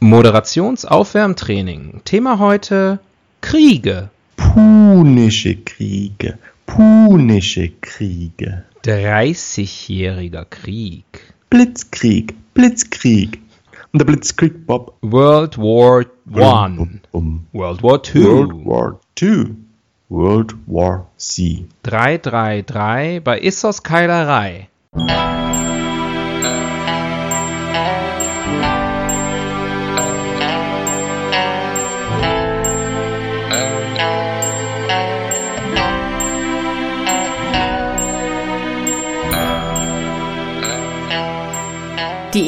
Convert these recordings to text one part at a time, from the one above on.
Moderationsaufwärmtraining. Thema heute Kriege. Punische Kriege. Punische Kriege. 30-jähriger Krieg. Blitzkrieg. Blitzkrieg. Und der Blitzkrieg Bob. World War One. Um, World War Two. World War II. World War C. 333 bei Issos Keilerei.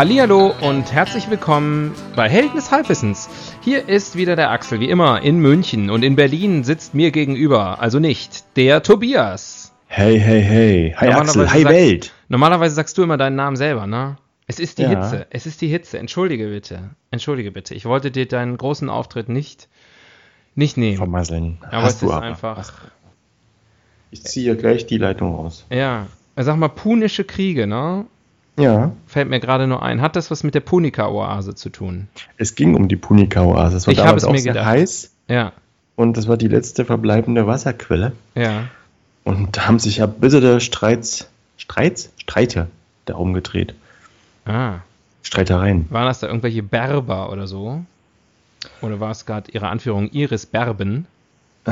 Hallihallo und herzlich willkommen bei Helden des Halbwissens. Hier ist wieder der Axel, wie immer, in München und in Berlin sitzt mir gegenüber, also nicht, der Tobias. Hey, hey, hey. Hi Axel, hi Welt. Normalerweise sagst du immer deinen Namen selber, ne? Es ist die Ja. Hitze, es ist die Hitze. Entschuldige bitte, entschuldige bitte. Ich wollte dir deinen großen Auftritt nicht, nicht nehmen. Vermasseln. Aber Hast es du ist aber. einfach, Ich ziehe gleich die Leitung raus. ja. Sag mal, punische Kriege, ne? Ja. Fällt mir gerade nur ein. Hat das was mit der Punika-Oase zu tun? Es ging um die Punika-Oase. Es war Ich damals es auch mir sehr gedacht. heiß Ja, und das war die letzte verbleibende Wasserquelle. ja. Und da haben sich ja bittere Streits, Streits? Streite darum gedreht. Ah. Streitereien. Waren das da irgendwelche Berber oder so? Oder war es gerade ihre Anführung Iris Berben?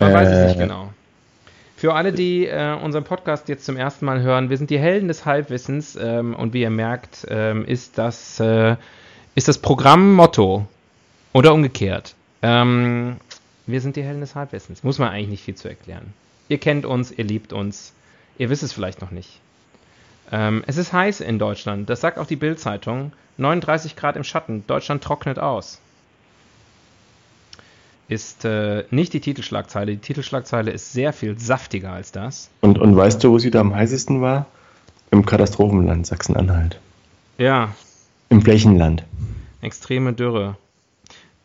Man weiß es nicht Äh. genau. Für alle, die äh, unseren Podcast jetzt zum ersten Mal hören, wir sind die Helden des Halbwissens ähm, und wie ihr merkt, ähm, ist, das, äh, das Programmmotto oder umgekehrt. Ähm, wir sind die Helden des Halbwissens. Muss man eigentlich nicht viel zu erklären. Ihr kennt uns, ihr liebt uns, ihr wisst es vielleicht noch nicht. Ähm, es ist heiß in Deutschland, das sagt auch die Bild-Zeitung. 39 Grad im Schatten, Deutschland trocknet aus. Ist äh, nicht die Titelschlagzeile. Die Titelschlagzeile ist sehr viel saftiger als das. Und, und weißt du, wo sie da am heißesten war? Im Katastrophenland Sachsen-Anhalt. Ja, Im Flächenland. extreme Dürre.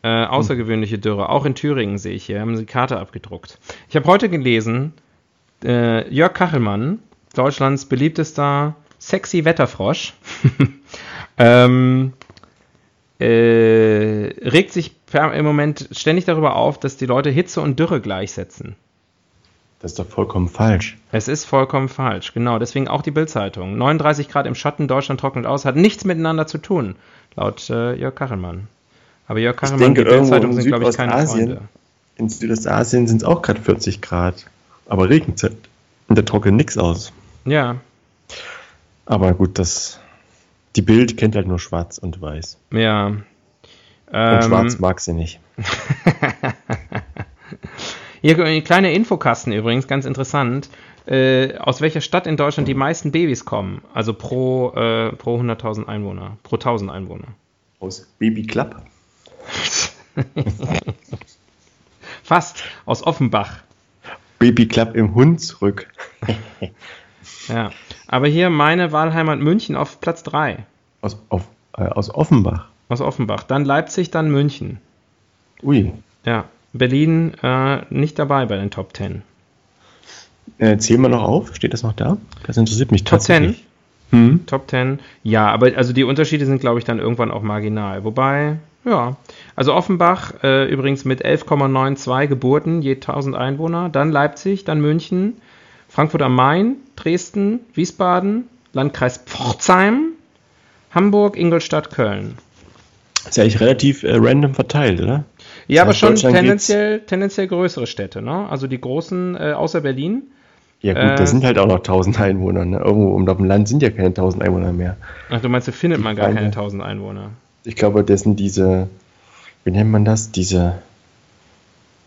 Äh, außergewöhnliche Dürre. Auch in Thüringen sehe ich hier. Haben sie die Karte abgedruckt. Ich habe heute gelesen, äh, Jörg Kachelmann, Deutschlands beliebtester sexy Wetterfrosch, ähm, äh, regt sich im Moment ständig darüber auf, dass die Leute Hitze und Dürre gleichsetzen. Das ist doch vollkommen falsch. Es ist vollkommen falsch, genau. Deswegen auch die Bildzeitung. 39 Grad im Schatten, Deutschland trocknet aus, hat nichts miteinander zu tun, laut äh, Jörg Kachelmann. Aber Jörg Kachelmann denke, und die Bildzeitung in sind, glaube ich, keine Südostasien Freunde. In Südostasien sind es auch gerade 40 Grad. Aber Regenzeit. Und da trocknet nichts aus. Ja, Aber gut, das. Die Bild kennt halt nur schwarz und weiß. ja. Und Ähm, schwarz mag sie nicht. Hier ein kleiner Infokasten übrigens, ganz interessant. Äh, aus welcher Stadt in Deutschland die meisten Babys kommen? Also pro, äh, pro 100.000 Einwohner, pro 1000 Einwohner. Aus Baby Club. Fast, aus Offenbach. Baby Club im Hunsrück. Ja. Aber hier meine Wahlheimat München auf Platz 3. Aus, auf, äh, aus Offenbach. Aus Offenbach. Dann Leipzig, dann München. Ui. Ja. Berlin äh, nicht dabei bei den Top 10. Äh, zählen wir noch auf? Steht das noch da? Das interessiert mich Top 10? tatsächlich. Hm? Top 10. Ja, aber also die Unterschiede sind, glaube ich, dann irgendwann auch marginal. Wobei, ja. Also Offenbach äh, übrigens mit 11,92 Geburten je 1000 Einwohner. Dann Leipzig, dann München, Frankfurt am Main, Dresden, Wiesbaden, Landkreis Pforzheim, Hamburg, Ingolstadt, Köln. Ist ja eigentlich relativ äh, random verteilt, oder? Ja, aber schon tendenziell, tendenziell größere Städte, ne? Also die großen, äh, außer Berlin. Ja gut, Äh, da sind halt auch noch 1000 Einwohner. Ne? Irgendwo um auf dem Land sind ja keine 1000 Einwohner mehr. Ach, du meinst, da findet man gar keine 1000 Einwohner. Ich glaube, das sind diese, wie nennt man das? Diese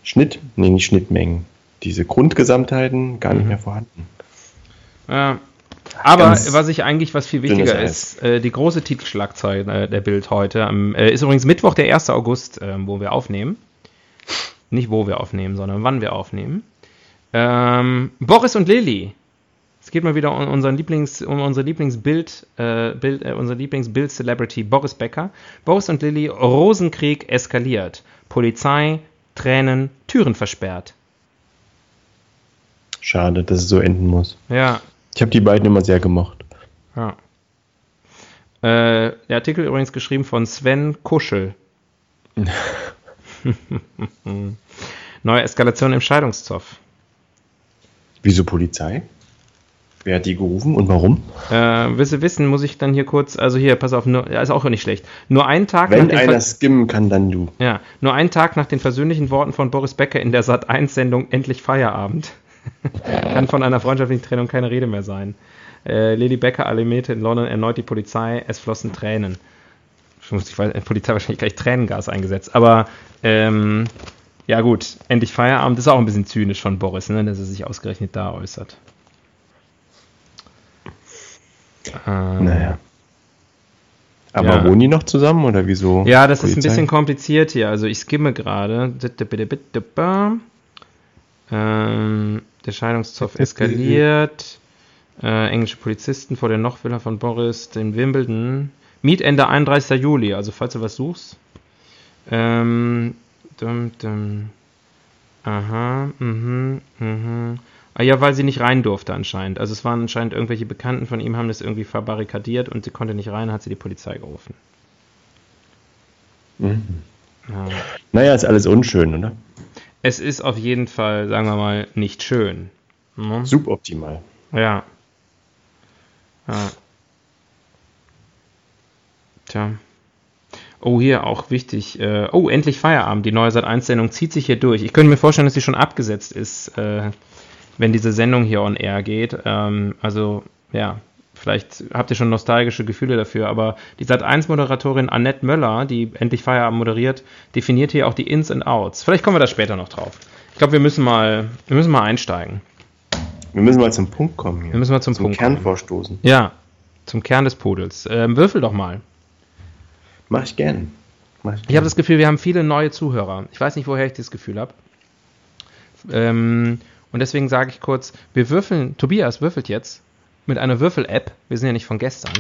Schnitt, nee, nicht Schnittmengen. Diese Grundgesamtheiten gar nicht Mhm. mehr vorhanden. Ja, Aber Ganz was ich eigentlich, was viel wichtiger ist, äh, die große Titelschlagzeile äh, der Bild heute, am, äh, ist übrigens Mittwoch, der 1. August, äh, wo wir aufnehmen. Nicht wo wir aufnehmen, sondern wann wir aufnehmen. Ähm, Boris und Lilly. Es geht mal wieder um unseren Lieblings, um unsere Lieblingsbild, äh, Bild, äh, unser Lieblingsbild-Celebrity Boris Becker. Boris und Lilly, Rosenkrieg eskaliert. Polizei, Tränen, Türen versperrt. Schade, dass es so enden muss. Ja, Ich habe die beiden immer sehr gemocht. Ja. Äh, der Artikel übrigens geschrieben von Sven Kuschel. Neue Eskalation im Scheidungszoff. Wieso Polizei? Wer hat die gerufen und warum? Äh, willst du wissen, muss ich dann hier kurz, also hier, pass auf, nur, ist auch nicht schlecht. Nur einen Tag Wenn nach den einer Ver- skimmen kann, dann du. ja, nur einen Tag nach den versöhnlichen Worten von Boris Becker in der Sat1-Sendung Endlich Feierabend kann von einer freundschaftlichen Trennung keine Rede mehr sein. Äh, Lady Becker alarmierte in London erneut die Polizei, es flossen Tränen. Ich muss, die Polizei wahrscheinlich gleich Tränengas eingesetzt, aber ähm, ja gut, endlich Feierabend ist auch ein bisschen zynisch von Boris, ne, dass er sich ausgerechnet da äußert. Ähm, Naja. Aber Ja. wohnen die noch zusammen oder wieso? Ja, das ist ein Polizei? bisschen kompliziert hier. Also ich skimme gerade. Ähm, der Scheidungszoff eskaliert. Äh, englische Polizisten vor der Nochvilla von Boris, den Wimbledon. Mietende 31. Juli, also falls du was suchst. Ähm, dum, dum. Aha, mhm, mhm. Ah ja, weil sie nicht rein durfte anscheinend. Also es waren anscheinend irgendwelche Bekannten von ihm, haben das irgendwie verbarrikadiert und sie konnte nicht rein, hat sie die Polizei gerufen. Mhm. Ja. Naja, ist alles unschön, oder? Es ist auf jeden Fall, sagen wir mal, nicht schön. Ne? Suboptimal. Ja. Ja. Tja. Oh, hier auch wichtig. Äh, oh, endlich Feierabend. Die neue Sat1-Sendung zieht sich hier durch. Ich könnte mir vorstellen, dass sie schon abgesetzt ist, äh, wenn diese Sendung hier on air geht. Ähm, also, ja, vielleicht habt ihr schon nostalgische Gefühle dafür, aber die Sat1-Moderatorin Annette Möller, die endlich Feierabend moderiert, definiert hier auch die Ins und Outs. Vielleicht kommen wir da später noch drauf. Ich glaube, wir müssen mal, wir müssen mal einsteigen. Wir müssen mal zum Punkt kommen hier. Wir müssen mal zum, zum Punkt Kern kommen. vorstoßen. Ja, zum Kern des Pudels. Ähm, würfel doch mal. Mach ich gern. Mach ich Ich habe das Gefühl, wir haben viele neue Zuhörer. Ich weiß nicht, woher ich das Gefühl habe. Ähm, und deswegen sage ich kurz, wir würfeln, Tobias würfelt jetzt mit einer Würfel-App. Wir sind ja nicht von gestern.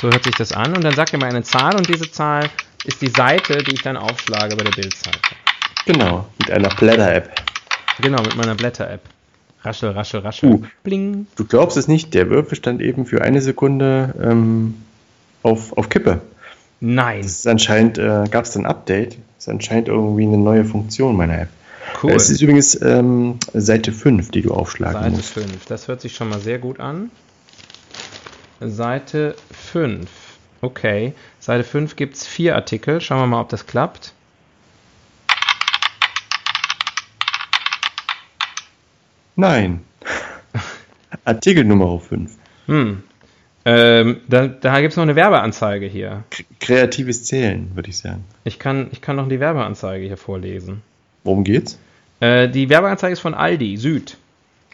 So hört sich das an. Und dann sagt er mir eine Zahl und diese Zahl ist die Seite, die ich dann aufschlage bei der Bildseite. Genau, mit einer Blätter-App. Genau, mit meiner Blätter-App. Raschel, raschel, raschel. Uh. Bling. Du glaubst es nicht, der Würfel stand eben für eine Sekunde ähm, auf, auf Kippe. Nein. Das ist anscheinend, äh, gab es ein Update. Das ist anscheinend irgendwie eine neue Funktion meiner App. Cool. Es ist übrigens ähm, Seite 5, die du aufschlagen Seite musst. 5. Das hört sich schon mal sehr gut an. Seite 5. Okay. Seite 5 gibt es vier Artikel. Schauen wir mal, ob das klappt. Nein. Artikel Nummer 5. Hm. Ähm, da da gibt es noch eine Werbeanzeige hier. Kreatives Zählen, würde ich sagen. Ich kann, ich kann noch die Werbeanzeige hier vorlesen. Worum geht's? Äh, die Werbeanzeige ist von Aldi Süd.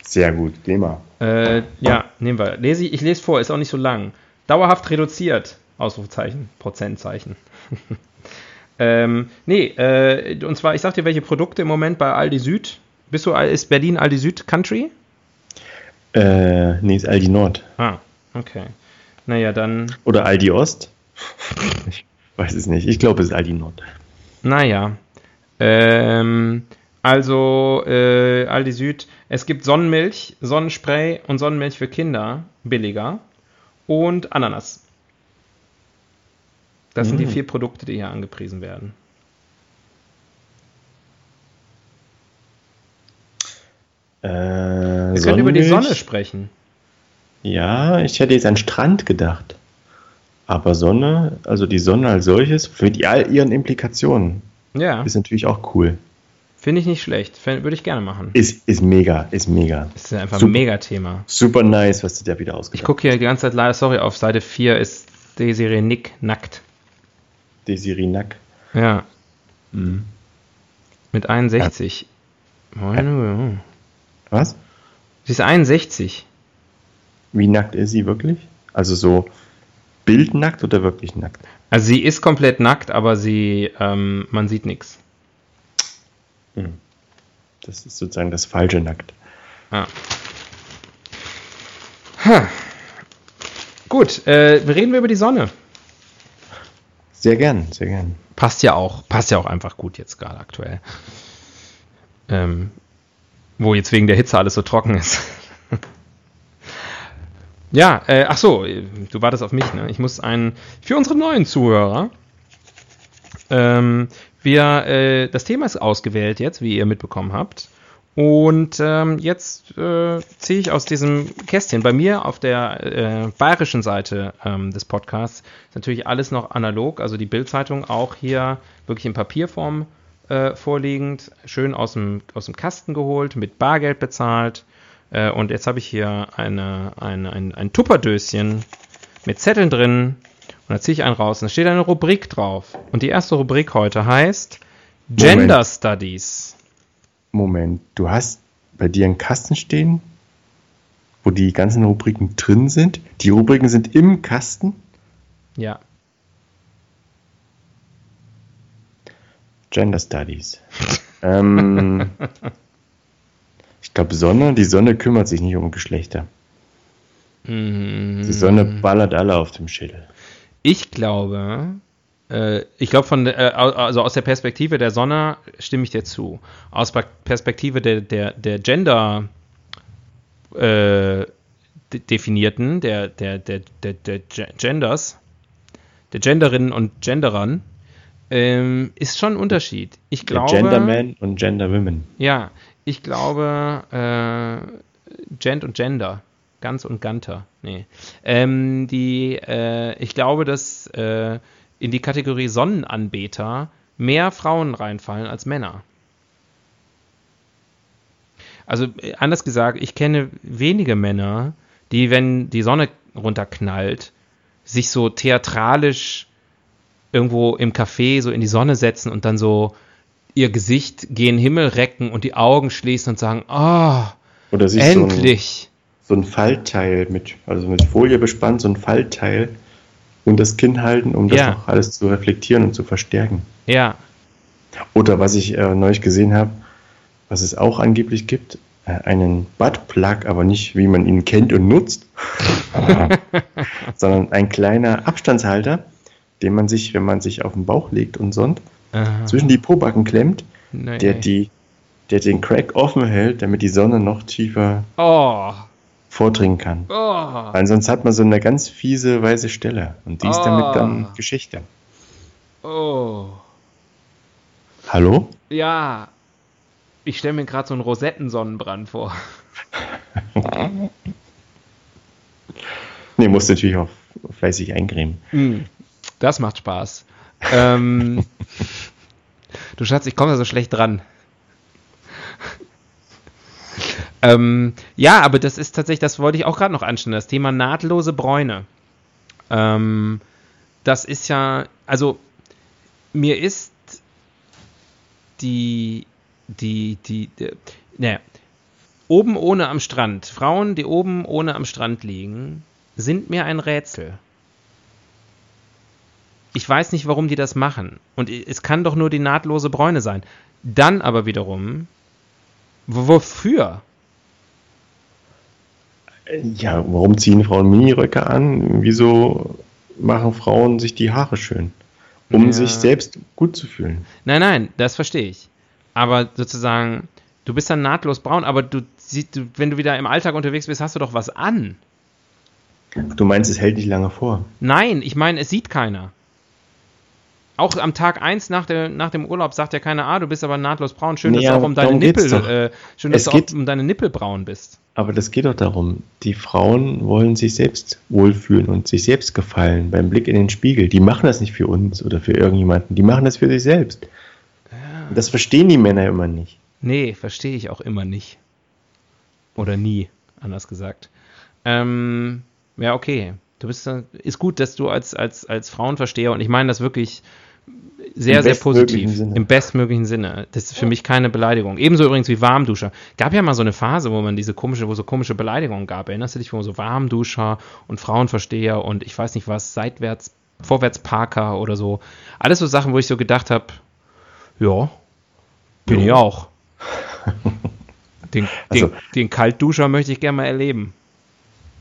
Sehr gut, Thema. Äh, ja, nehmen wir. Lese ich, ich lese vor, ist auch nicht so lang. Dauerhaft reduziert. Ausrufezeichen, Prozentzeichen. ähm, nee, äh, und zwar, ich sag dir, welche Produkte im Moment bei Aldi Süd. Bist du, ist Berlin Aldi Süd Country? Äh, nee, ist Aldi Nord. Ah, okay. Naja, dann, Oder Aldi Ost? ich weiß es nicht. Ich glaube, es ist Aldi Nord. naja. Ähm, also, äh, Aldi Süd, es gibt Sonnenmilch, Sonnenspray und Sonnenmilch für Kinder, billiger. Und Ananas. Das sind die Mm. vier Produkte, die hier angepriesen werden. Äh, Wir können über die? Sonne sprechen. Ja, ich hätte jetzt an Strand gedacht. Aber Sonne, also die Sonne als solches, für die, all ihren Implikationen, Ja, ist natürlich auch cool. Finde ich nicht schlecht. Würde ich gerne machen. Ist, ist mega, ist mega. Ist einfach Super. ein Megathema. Super nice, was du da wieder Ich ausgedacht gucke hier die ganze Zeit leider, sorry, auf Seite 4 ist die Serie Nick nackt. Desiree Nack. Ja, Mhm. mit 61. Meine Güte. Was? Sie ist 61. Wie nackt ist sie wirklich? Also so bildnackt oder wirklich nackt? Also sie ist komplett nackt, aber sie, ähm, man sieht nichts. Hm. Das ist sozusagen das falsche Nackt. Ah. Ha. Gut, äh, reden wir über die Sonne. Sehr gern, sehr gern. Passt ja auch, passt ja auch einfach gut jetzt gerade aktuell. Ähm, wo jetzt wegen der Hitze alles so trocken ist. ja, äh, ach so, du wartest auf mich, ne? Ich muss einen, für unsere neuen Zuhörer, ähm, wir, äh, das Thema ist ausgewählt jetzt, wie ihr mitbekommen habt. Und ähm, jetzt äh, ziehe ich aus diesem Kästchen. Bei mir auf der äh, bayerischen Seite ähm, des Podcasts ist natürlich alles noch analog, also die Bildzeitung auch hier wirklich in Papierform äh, vorliegend, schön aus dem, aus dem Kasten geholt, mit Bargeld bezahlt. Äh, und jetzt habe ich hier eine, eine, ein, ein Tupperdöschen mit Zetteln drin. Und da ziehe ich einen raus und da steht eine Rubrik drauf. Und die erste Rubrik heute heißt Gender Moment. Studies. Moment, du hast bei dir einen Kasten stehen, wo die ganzen Rubriken drin sind. Die Rubriken sind im Kasten. Ja. Gender Studies. ähm, ich glaube, Sonne, die Sonne kümmert sich nicht um Geschlechter. Mhm. Die Sonne ballert alle auf dem Schädel. Ich glaube, äh, ich glaube von äh, also aus der Perspektive der Sonne stimme ich dir zu. Aus Per- Perspektive der der der Gender äh, de- definierten, der der der der, der Ge- Genders, der Genderinnen und Genderern ähm, ist schon ein Unterschied. Ich glaube Genderman und Genderwomen. Ja, ich glaube, äh, Gent und Gender. Ganz und Ganter. Nee. Ähm, die, äh, ich glaube, dass äh, in die Kategorie Sonnenanbeter mehr Frauen reinfallen als Männer. Also äh, anders gesagt, ich kenne wenige Männer, die, wenn die Sonne runterknallt, sich so theatralisch irgendwo im Café so in die Sonne setzen und dann so ihr Gesicht gen Himmel recken und die Augen schließen und sagen, oh, Oder sich so endlich. So ein Faltteil mit, also mit Folie bespannt, so ein Faltteil und das Kinn halten, um das Ja. auch alles zu reflektieren und zu verstärken. Ja, Oder was ich äh, neulich gesehen habe, was es auch angeblich gibt, äh, einen Buttplug, aber nicht wie man ihn kennt und nutzt, sondern ein kleiner Abstandshalter, den man sich, wenn man sich auf den Bauch legt und sonst, Aha. zwischen die Pobacken klemmt, Nee. der, die, der den Crack offen hält, damit die Sonne noch tiefer Oh, vordringen kann. oh, Weil sonst hat man so eine ganz fiese weiße Stelle und die ist Ah. damit dann Geschichte. oh. Hallo? Ja, ich stelle mir gerade so einen Rosettensonnenbrand vor. Nee, muss natürlich auch fleißig eincremen. Mm, Das macht Spaß. ähm, du Schatz, ich komme da so schlecht dran. Ähm, ja, aber das ist tatsächlich, das wollte ich auch gerade noch anstellen, das Thema nahtlose Bräune. Ähm, das ist ja, also mir ist die, die, die, die ne, oben ohne am Strand, Frauen, die oben ohne am Strand liegen, sind mir ein Rätsel. Ich weiß nicht, warum die das machen. Und es kann doch nur die nahtlose Bräune sein. Dann aber wiederum, wo- wofür? Ja, warum ziehen Frauen Miniröcke an? Wieso machen Frauen sich die Haare schön? Um Ja. sich selbst gut zu fühlen. Nein, nein, das verstehe ich. Aber sozusagen, du bist dann nahtlos braun, aber du siehst, du, wenn du wieder im Alltag unterwegs bist, hast du doch was an. Du meinst, es hält nicht lange vor. Nein, ich meine, es sieht keiner. Auch am Tag 1 nach, der, nach dem Urlaub sagt ja keiner, ah, du bist aber nahtlos braun. Schön, dass Nee, du auch um deine Nippel, äh, schön, dass Es du auch um deine Nippel braun bist. Aber das geht doch darum, die Frauen wollen sich selbst wohlfühlen und sich selbst gefallen beim Blick in den Spiegel. Die machen das nicht für uns oder für irgendjemanden, die machen das für sich selbst. Und Das verstehen die Männer immer nicht. Nee, verstehe ich auch immer nicht. Oder nie, anders gesagt. Ähm, ja, okay. Du bist, äh, ist gut, dass du als, als, als Frauenversteher, und ich meine das wirklich sehr, Im sehr positiv. Sinne. Im bestmöglichen Sinne. Das ist für mich keine Beleidigung. Ebenso übrigens wie Warmduscher. Gab ja mal so eine Phase, wo man diese komische, wo so komische Beleidigungen gab. Erinnerst du dich, wo so Warmduscher und Frauenversteher und ich weiß nicht was, seitwärts, vorwärtsparker oder so. Alles so Sachen, wo ich so gedacht habe, ja, bin ich auch. Den, Also- den, den Kaltduscher möchte ich gerne mal erleben.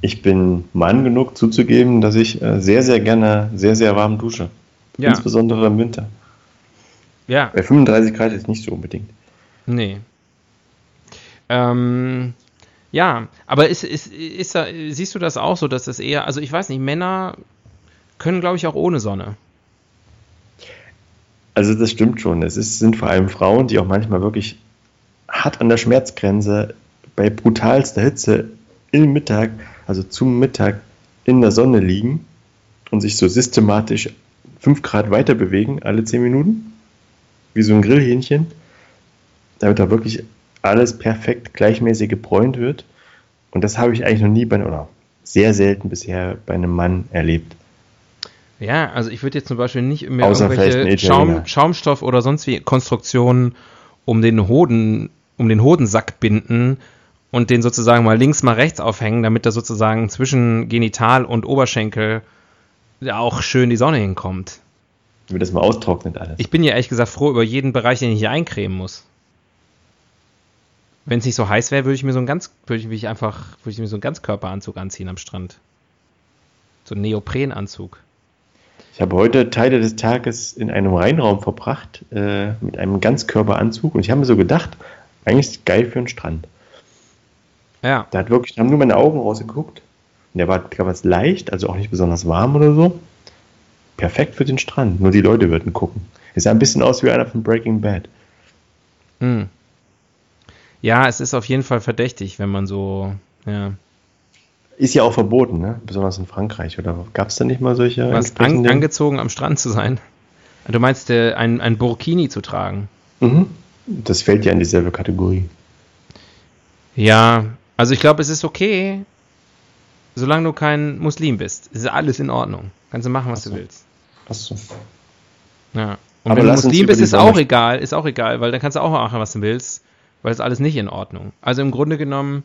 Ich bin Mann genug zuzugeben, dass ich äh, sehr, sehr gerne sehr, sehr warm dusche. Ja, Insbesondere im Winter. ja. Bei 35 Grad ist nicht so unbedingt. Nee. Ähm, ja, aber ist, ist, ist, da- siehst du das auch so, dass das eher, also ich weiß nicht, Männer können, glaube ich, auch ohne Sonne. Also das stimmt schon. Es ist, sind vor allem Frauen, die auch manchmal wirklich hart an der Schmerzgrenze bei brutalster Hitze im Mittag, also zum Mittag in der Sonne liegen und sich so systematisch 5 Grad weiter bewegen, alle 10 Minuten, wie so ein Grillhähnchen, damit da wirklich alles perfekt gleichmäßig gebräunt wird. Und das habe ich eigentlich noch nie bei, oder sehr selten bisher bei einem Mann erlebt. Ja, also ich würde jetzt zum Beispiel nicht mehr Außer irgendwelche. Schaum, Schaumstoff oder sonst wie Konstruktionen um den Hoden, um den Hodensack binden und den sozusagen mal links, mal rechts aufhängen, damit da sozusagen zwischen Genital und Oberschenkel auch schön die Sonne hinkommt. Wie das mal austrocknet alles. Ich bin ja ehrlich gesagt froh über jeden Bereich, den ich hier eincremen muss. Wenn es nicht so heiß wäre, würde ich mir so ein ganz, würde ich mich einfach, würde ich mir so einen Ganzkörperanzug anziehen am Strand. So einen Neoprenanzug. Ich habe heute Teile des Tages in einem Rheinraum verbracht äh, mit einem Ganzkörperanzug und ich habe mir so gedacht, eigentlich ist es geil für einen Strand. Ja, Da hat wirklich, da haben nur meine Augen rausgeguckt der war ganz leicht, also auch nicht besonders warm oder so. Perfekt für den Strand, nur die Leute würden gucken. Es sah ein bisschen aus wie einer von Breaking Bad. Hm. Ja, es ist auf jeden Fall verdächtig, wenn man so, ja, Ist ja auch verboten, ne? besonders in Frankreich. Oder gab es da nicht mal solche was an, angezogen am Strand zu sein. Du meinst, äh, ein, ein Burkini zu tragen? Mhm. Das fällt ja in dieselbe Kategorie. Ja, also ich glaube, es ist okay, solange du kein Muslim bist. Ist alles in Ordnung. Kannst du machen, was so. du willst. Achso. Ja. Und Aber wenn du Muslim bist, ist Sonne auch egal, ist auch egal, weil dann kannst du auch machen, was du willst, weil es alles nicht in Ordnung. Also im Grunde genommen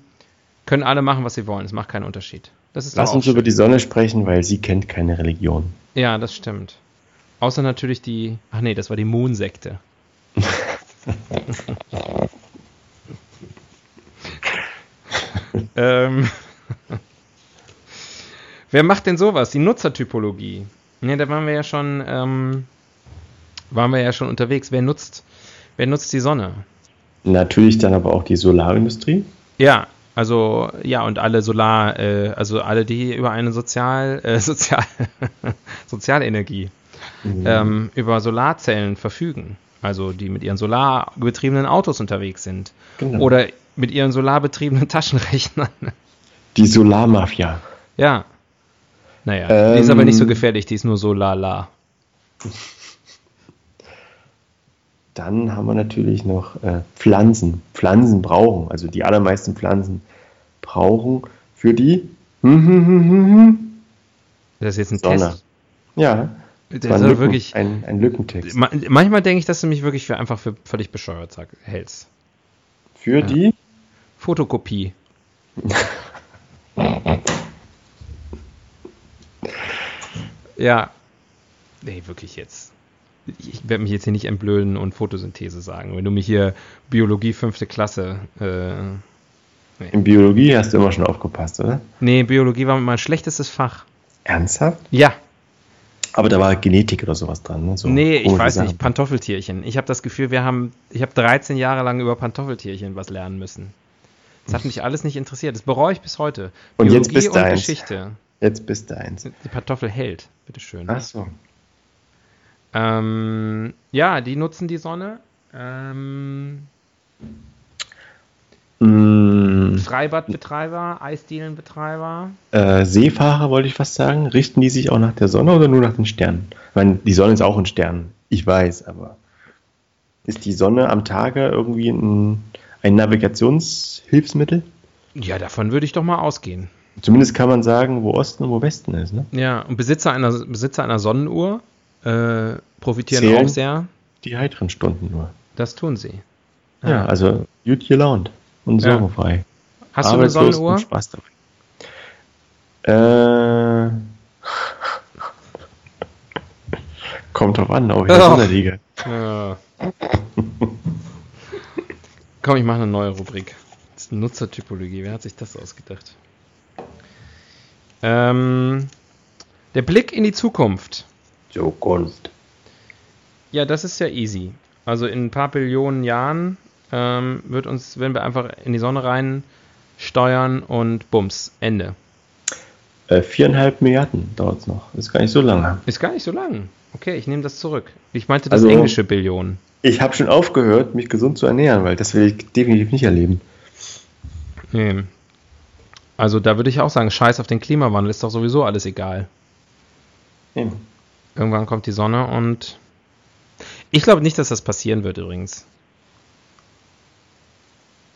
können alle machen, was sie wollen. Es macht keinen Unterschied. Das ist Lass uns schön. über die Sonne sprechen, weil sie kennt keine Religion. Ja, das stimmt. Außer natürlich die. Ach nee, das war die Moon-Sekte. ähm, wer macht denn sowas? Die Nutzertypologie. Ne, da waren wir ja schon, ähm, waren wir ja schon unterwegs. Wer nutzt, wer nutzt die Sonne? Natürlich dann aber auch die Solarindustrie. Ja, also ja und alle Solar, äh, also alle, die über eine Sozial, äh, Sozial, Sozialenergie ähm, über Solarzellen verfügen. Also die mit ihren solarbetriebenen Autos unterwegs sind. Genau. Oder mit ihren solarbetriebenen Taschenrechnern. Die Solarmafia. ja. Naja, die ist aber nicht so Ähm. gefährlich, die ist nur so lala. Dann haben wir natürlich noch äh, Pflanzen. Pflanzen brauchen, also die allermeisten Pflanzen brauchen für die hm, hm, hm. Das ist jetzt ein Sonne. Test. Ja, Das das war ein, Lücken, wirklich, ein, ein Lückentext. ma manchmal denke ich, dass du mich wirklich für einfach für völlig bescheuert sag, hältst. Für die Fotokopie. ja. Nee, wirklich jetzt. Ich werde mich jetzt hier nicht entblöden und Photosynthese sagen. Wenn du mich hier Biologie fünfte Klasse. Äh, in Biologie hast du immer schon aufgepasst, oder? nee, Biologie war mein schlechtestes Fach. Ernsthaft? Ja, Aber da war Genetik oder sowas dran. Ne? So nee, ich weiß Sachen. nicht. Pantoffeltierchen. Ich habe das Gefühl, wir haben. Ich habe 13 Jahre lang über Pantoffeltierchen was lernen müssen. Das hat mich alles nicht interessiert. Das bereue ich bis heute. Und jetzt bist du und eins. Geschichte. Jetzt bist du eins. Die Pantoffel hält, bitteschön. Ach so. Ähm, ja, die nutzen die Sonne. Ähm, Mm, Freibadbetreiber, Eisdielenbetreiber. äh, Seefahrer wollte ich fast sagen. Richten die sich auch nach der Sonne oder nur nach den Sternen? Ich meine, die Sonne ist auch ein Stern. Ich weiß, aber ist die Sonne am Tage irgendwie ein, ein Navigationshilfsmittel? Ja, davon würde ich doch mal ausgehen. Zumindest kann man sagen, wo Osten und wo Westen ist. Ne? Ja, und Besitzer einer, Besitzer einer Sonnenuhr äh, profitieren Zählen? auch sehr. Die heiteren Stunden nur. Das tun sie. Ja, also gut gelaunt und Ja. sorgenfrei. Hast du eine Arbeitslos Sonnenuhr? Spaß dabei. Äh, kommt drauf an, ob ich in Ach. der liege. Ja. Komm, ich mache eine neue Rubrik. Das ist Nutzertypologie. Wer hat sich das ausgedacht? Ähm, der Blick in die Zukunft. Zukunft. Ja, das ist ja easy. Also in ein paar Billionen Jahren ähm, wird uns, wenn wir einfach in die Sonne rein steuern und bums, Ende. Äh, viereinhalb Milliarden dauert es noch. Ist gar nicht so lange. Ist gar nicht so lang. Okay, ich nehme das zurück. Ich meinte das Also- englische Billion. Ich habe schon aufgehört, mich gesund zu ernähren, weil das will ich definitiv nicht erleben. Nee. Also da würde ich auch sagen, scheiß auf den Klimawandel, ist doch sowieso alles egal. Eben. Irgendwann kommt die Sonne und ich glaube nicht, dass das passieren wird übrigens.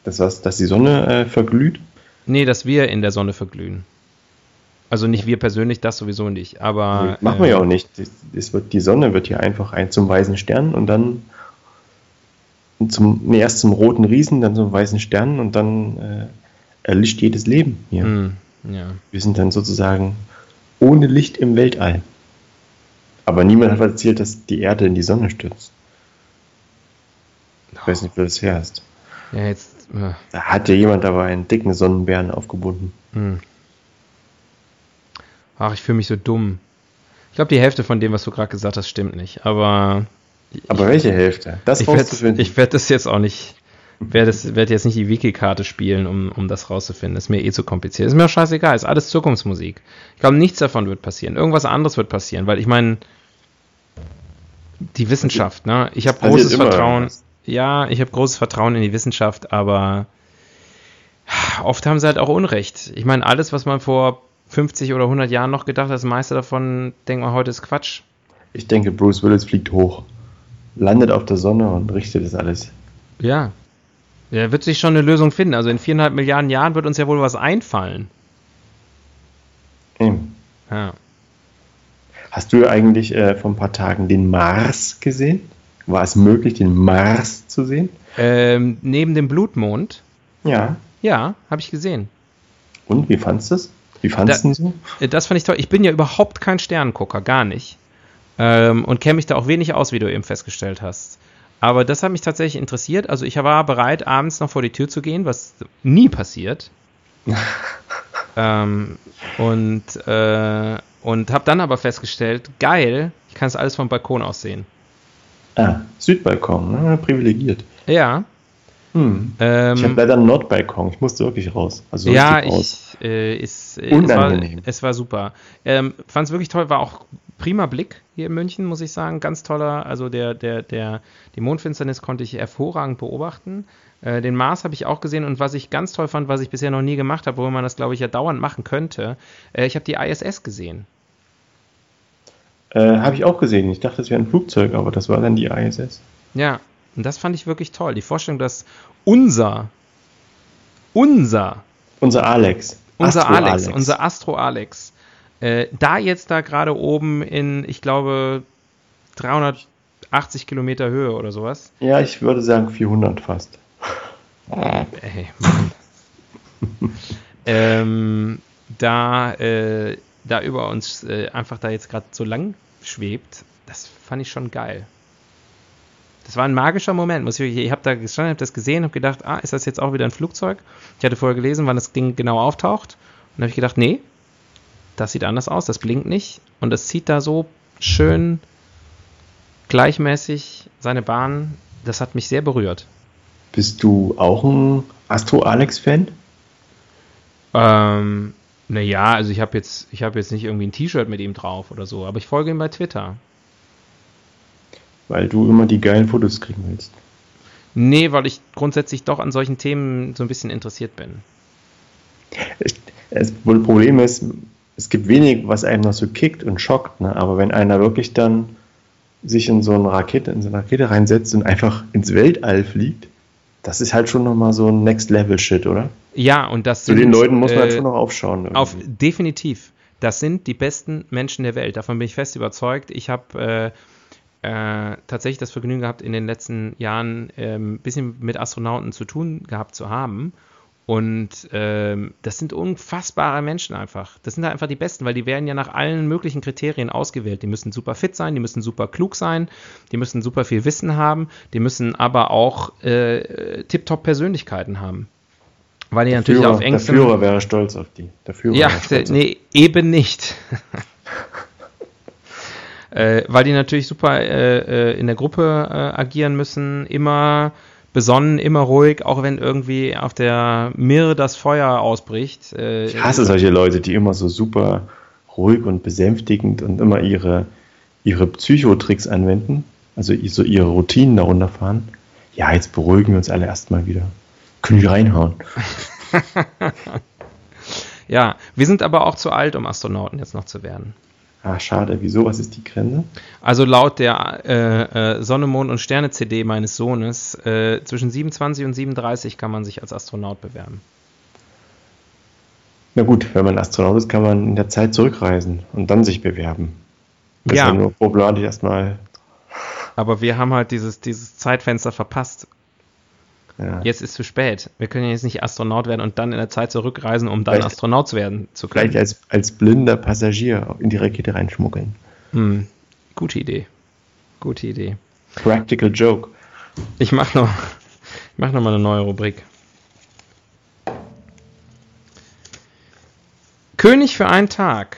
Das was, dass die Sonne äh, verglüht. Nee, dass wir in der Sonne verglühen. Also nicht wir persönlich, das sowieso nicht, aber Machen wir ja äh, auch nicht. Es wird, die Sonne wird hier einfach ein zum weißen Stern und dann zum, nee, erst zum roten Riesen, dann zum weißen Stern und dann äh, erlischt jedes Leben hier. hm, ja. Wir sind dann sozusagen ohne Licht im Weltall. Aber niemand hat erzählt, dass die Erde in die Sonne stürzt. Ich weiß nicht, wo das her ist. Ja, jetzt. Äh, Da hat ja jemand aber einen dicken Sonnenbären aufgebunden. hm. Ach, ich fühle mich so dumm. Ich glaube, die Hälfte von dem, was du gerade gesagt hast, stimmt nicht. Aber Aber welche Hälfte? Das ich werde ich werd das jetzt auch nicht. Werde werd jetzt nicht die Wiki-Karte spielen, um, um das rauszufinden. Ist mir eh zu kompliziert. Ist mir auch scheißegal. Ist alles Zukunftsmusik. Ich glaube, nichts davon wird passieren. Irgendwas anderes wird passieren, weil ich meine, die Wissenschaft, ne? Ich habe großes Vertrauen. irgendwas. Ja, ich habe großes Vertrauen in die Wissenschaft, aber oft haben sie halt auch Unrecht. Ich meine, alles, was man vor 50 oder 100 Jahren noch gedacht hat, das meiste davon, denkt man heute, ist Quatsch. Ich denke, Bruce Willis fliegt hoch, landet auf der Sonne und richtet das alles. Ja. Er wird sich schon eine Lösung finden. Also in viereinhalb Milliarden Jahren wird uns ja wohl was einfallen. Eben. Ja. Hast du eigentlich äh, vor ein paar Tagen den Mars gesehen? War es möglich, den Mars zu sehen? Ähm, neben dem Blutmond, Ja. ja, habe ich gesehen. Und wie fandest du es? Wie fandest du ihn so? Äh, Das fand ich toll. Ich bin ja überhaupt kein Sternengucker, gar nicht. Ähm, und kenne mich da auch wenig aus, wie du eben festgestellt hast. Aber das hat mich tatsächlich interessiert. Also ich war bereit, abends noch vor die Tür zu gehen, was nie passiert. ähm, und äh, und habe dann aber festgestellt, geil, ich kann es alles vom Balkon aus sehen. Ah, Südbalkon, ne? privilegiert. Ja. Hm. Ähm, ich habe leider einen Nordbalkon, ich musste wirklich raus. Also ja, raus. ich, äh, ist, es, war, es war super. Ähm, Fand es wirklich toll, war auch prima Blick hier in München, muss ich sagen. Ganz toller, also der, der, der, die Mondfinsternis konnte ich hervorragend beobachten. Äh, den Mars habe ich auch gesehen und was ich ganz toll fand, was ich bisher noch nie gemacht habe, wo man das, glaube ich, ja dauernd machen könnte, äh, ich habe die ISS gesehen. Äh, habe ich auch gesehen. Ich dachte, es wäre ein Flugzeug, aber das war dann die ISS. Ja, und das fand ich wirklich toll. Die Vorstellung, dass unser, unser Unser Alex. Unser Astro Alex, unser Astro Alex, äh, da jetzt da gerade oben in, ich glaube, 380 Kilometer Höhe oder sowas. Ja, ich würde sagen 400 fast. Ey, Mann. ähm, da, äh, da über uns äh, einfach da jetzt gerade so lang schwebt, das fand ich schon geil. Das war ein magischer Moment. Muss ich, ich habe da gestanden, habe das gesehen, habe gedacht, ah, ist das jetzt auch wieder ein Flugzeug? Ich hatte vorher gelesen, wann das Ding genau auftaucht. Und habe ich gedacht, nee, das sieht anders aus, das blinkt nicht. Und es zieht da so schön gleichmäßig seine Bahn. Das hat mich sehr berührt. Bist du auch ein Astro-Alex-Fan? Ähm, naja, also ich habe jetzt, ich habe jetzt nicht irgendwie ein T-Shirt mit ihm drauf oder so, aber ich folge ihm bei Twitter. Weil du immer die geilen Fotos kriegen willst. Nee, weil ich grundsätzlich doch an solchen Themen so ein bisschen interessiert bin. Wohl Problem ist, es gibt wenig, was einem noch so kickt und schockt, ne? aber wenn einer wirklich dann sich in so eine Rakete, in so eine Rakete reinsetzt und einfach ins Weltall fliegt, das ist halt schon nochmal so ein Next-Level-Shit, oder? Ja, und das Zu den sind, Leuten muss man äh, halt schon noch aufschauen. irgendwie. Auf, definitiv. Das sind die besten Menschen der Welt. Davon bin ich fest überzeugt. Ich habe äh, äh, tatsächlich das Vergnügen gehabt, in den letzten Jahren ein ähm, bisschen mit Astronauten zu tun gehabt zu haben. Und ähm, das sind unfassbare Menschen einfach. Das sind einfach die Besten, weil die werden ja nach allen möglichen Kriterien ausgewählt. Die müssen super fit sein, die müssen super klug sein, die müssen super viel Wissen haben, die müssen aber auch äh, tiptop Persönlichkeiten haben. Weil die der natürlich Führer, auf engstem... Der Führer wäre stolz auf die. Der Führer ja, der, nee, eben nicht. äh, weil die natürlich super äh, äh, in der Gruppe äh, agieren müssen, immer besonnen, immer ruhig, auch wenn irgendwie auf der Mir das Feuer ausbricht. Äh, ich hasse solche Leute, die immer so super ruhig und besänftigend und immer ihre, ihre Psychotricks anwenden, also so ihre Routinen darunter fahren. Ja, jetzt beruhigen wir uns alle erstmal wieder. Können die reinhauen. ja, wir sind aber auch zu alt, um Astronauten jetzt noch zu werden. Ah, schade. Wieso? Was ist die Grenze? Also laut der äh, äh, Sonne, Mond und Sterne CD meines Sohnes, äh, zwischen 27 und 37 kann man sich als Astronaut bewerben. Na gut, wenn man Astronaut ist, kann man in der Zeit zurückreisen und dann sich bewerben. Das ja. ist ja nur problematisch erstmal. Aber wir haben halt dieses, dieses Zeitfenster verpasst. Ja. Jetzt ist zu spät. Wir können jetzt nicht Astronaut werden und dann in der Zeit zurückreisen, um dann vielleicht, Astronaut werden zu können. Vielleicht als, als blinder Passagier in die Rakete reinschmuggeln. Hm. Gute Idee. Gute Idee. Practical Joke. Ich mache noch, mach noch mal eine neue Rubrik. König für einen Tag.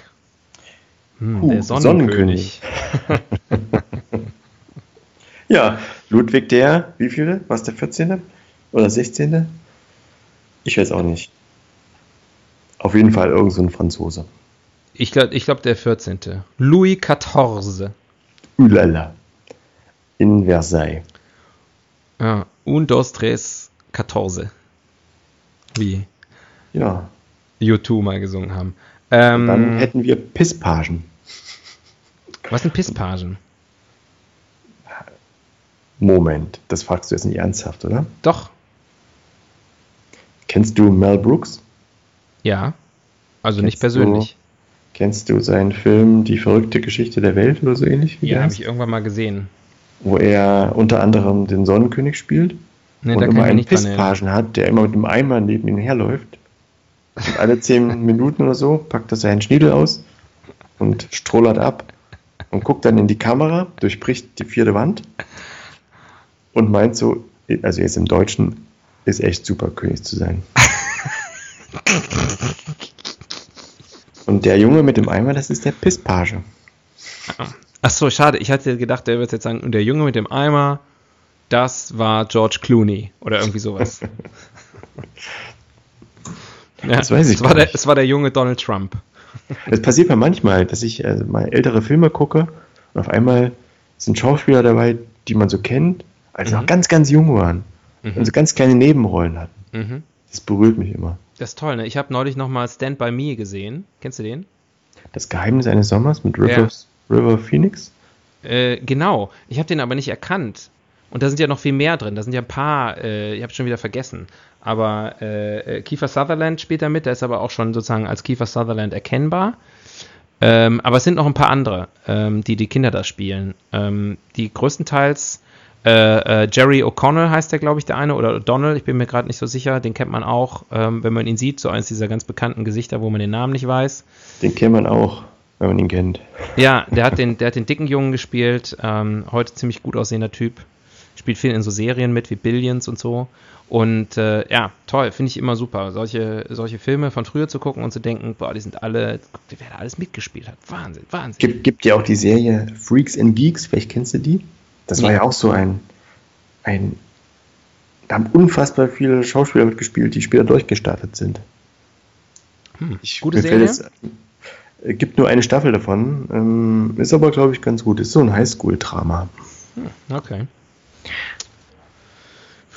Hm, uh, der Sonnenkönig. Sonnenkönig. ja, Ludwig der, wie viele? Was der 14.? Oder 16. Ich weiß auch nicht. Auf jeden Fall irgend so ein Franzose. Ich glaube, ich glaub der 14. Louis XIV. Ulala. In Versailles. Ja, un, dos, tres, catorce. Wie? Ja. U2 mal gesungen haben. Ähm, dann hätten wir Pisspagen. Was sind Pisspagen? Moment, das fragst du jetzt nicht ernsthaft, oder? Doch. Kennst du Mel Brooks? Ja, also kennst nicht persönlich. Du, kennst du seinen Film Die verrückte Geschichte der Welt oder so ähnlich? ja, habe ich irgendwann mal gesehen. Wo er unter anderem den Sonnenkönig spielt nee, und immer einen Pisspagen hat, der immer mit einem Eimer neben ihm herläuft. Und alle zehn Minuten oder so packt er seinen Schniedel aus und strollert ab und guckt dann in die Kamera, durchbricht die vierte Wand und meint so, also jetzt im Deutschen, ist echt super, König zu sein. Und der Junge mit dem Eimer, das ist der Pisspage. Ach so, schade. Ich hatte gedacht, der wird jetzt sagen, und der Junge mit dem Eimer, das war George Clooney oder irgendwie sowas. ja, das weiß ich es war, der, es war der junge Donald Trump. Das passiert mir manchmal, dass ich also mal ältere Filme gucke und auf einmal sind Schauspieler dabei, die man so kennt, als sie mhm. noch ganz, ganz jung waren mhm. und so ganz kleine Nebenrollen hatten. Mhm. Das berührt mich immer. Das ist toll, ne? Ich habe neulich nochmal Stand By Me gesehen. Kennst du den? Das Geheimnis eines Sommers mit Rivers, ja. River Phoenix? Äh, genau. Ich habe den aber nicht erkannt. Und da sind ja noch viel mehr drin. Da sind ja ein paar, äh, ich habe schon wieder vergessen. Aber äh, äh, Kiefer Sutherland spielt da mit. Der ist aber auch schon sozusagen als Kiefer Sutherland erkennbar. Ähm, aber es sind noch ein paar andere, ähm, die die Kinder da spielen. Ähm, die größtenteils äh, äh, Jerry O'Connell heißt der, glaube ich, der eine, oder O'Donnell, ich bin mir gerade nicht so sicher, den kennt man auch, ähm, wenn man ihn sieht, so eines dieser ganz bekannten Gesichter, wo man den Namen nicht weiß. Den kennt man auch, wenn man ihn kennt. Ja, der hat den, der hat den dicken Jungen gespielt, ähm, heute ziemlich gut aussehender Typ, spielt viel in so Serien mit, wie Billions und so. Und äh, ja, toll, finde ich immer super, solche, solche Filme von früher zu gucken und zu denken, boah, die sind alle, wer da alles mitgespielt hat. Wahnsinn, Wahnsinn. Gibt, gibt ja auch die Serie Freaks and Geeks, vielleicht kennst du die? Das war ja auch so ein, ein, da haben unfassbar viele Schauspieler mitgespielt, die später durchgestartet sind. Hm, ich, gute Serie? Es äh, gibt nur eine Staffel davon, ähm, ist aber, glaube ich, ganz gut. Ist so ein Highschool-Drama. Hm, okay.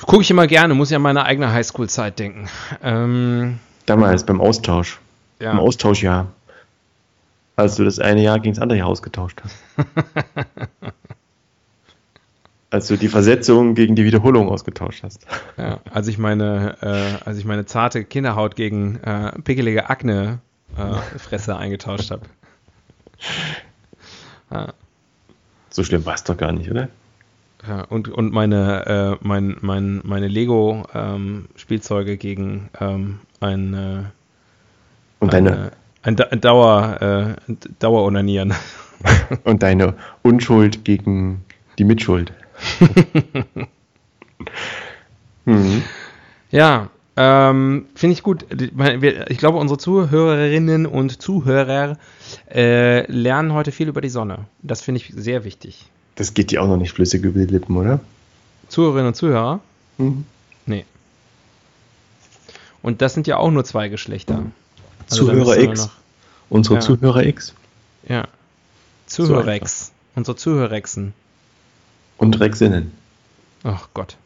Gucke ich immer gerne, muss ja an meine eigene Highschool-Zeit denken. Ähm, Damals beim Austausch. Ja. Im Austauschjahr. Als du das eine Jahr gegen das andere Jahr ausgetauscht hast. als du die Versetzung gegen die Wiederholung ausgetauscht hast. Ja, als ich meine, äh, als ich meine zarte Kinderhaut gegen äh, pickelige Akne äh, Fresse eingetauscht habe. Ja. So schlimm war es doch gar nicht, oder? Ja, und, und meine, äh, mein, mein, meine Lego-Spielzeuge ähm, gegen ähm, ein, äh, und deine, ein, ein Dauer, äh, Daueronanieren. und deine Unschuld gegen die Mitschuld. mhm. Ja, ähm, finde ich gut. Ich glaube, unsere Zuhörerinnen und Zuhörer äh, lernen heute viel über die Sonne. Das finde ich sehr wichtig. Das geht dir auch noch nicht flüssig über die Lippen, oder? Zuhörerinnen und Zuhörer? Mhm. Nee. Und das sind ja auch nur zwei Geschlechter. Also Zuhörer X. Noch, Unsere ja. Zuhörer X. Ja. Zuhörer X. Unsere Zuhörerexen. Und Rexinnen. Ach Gott.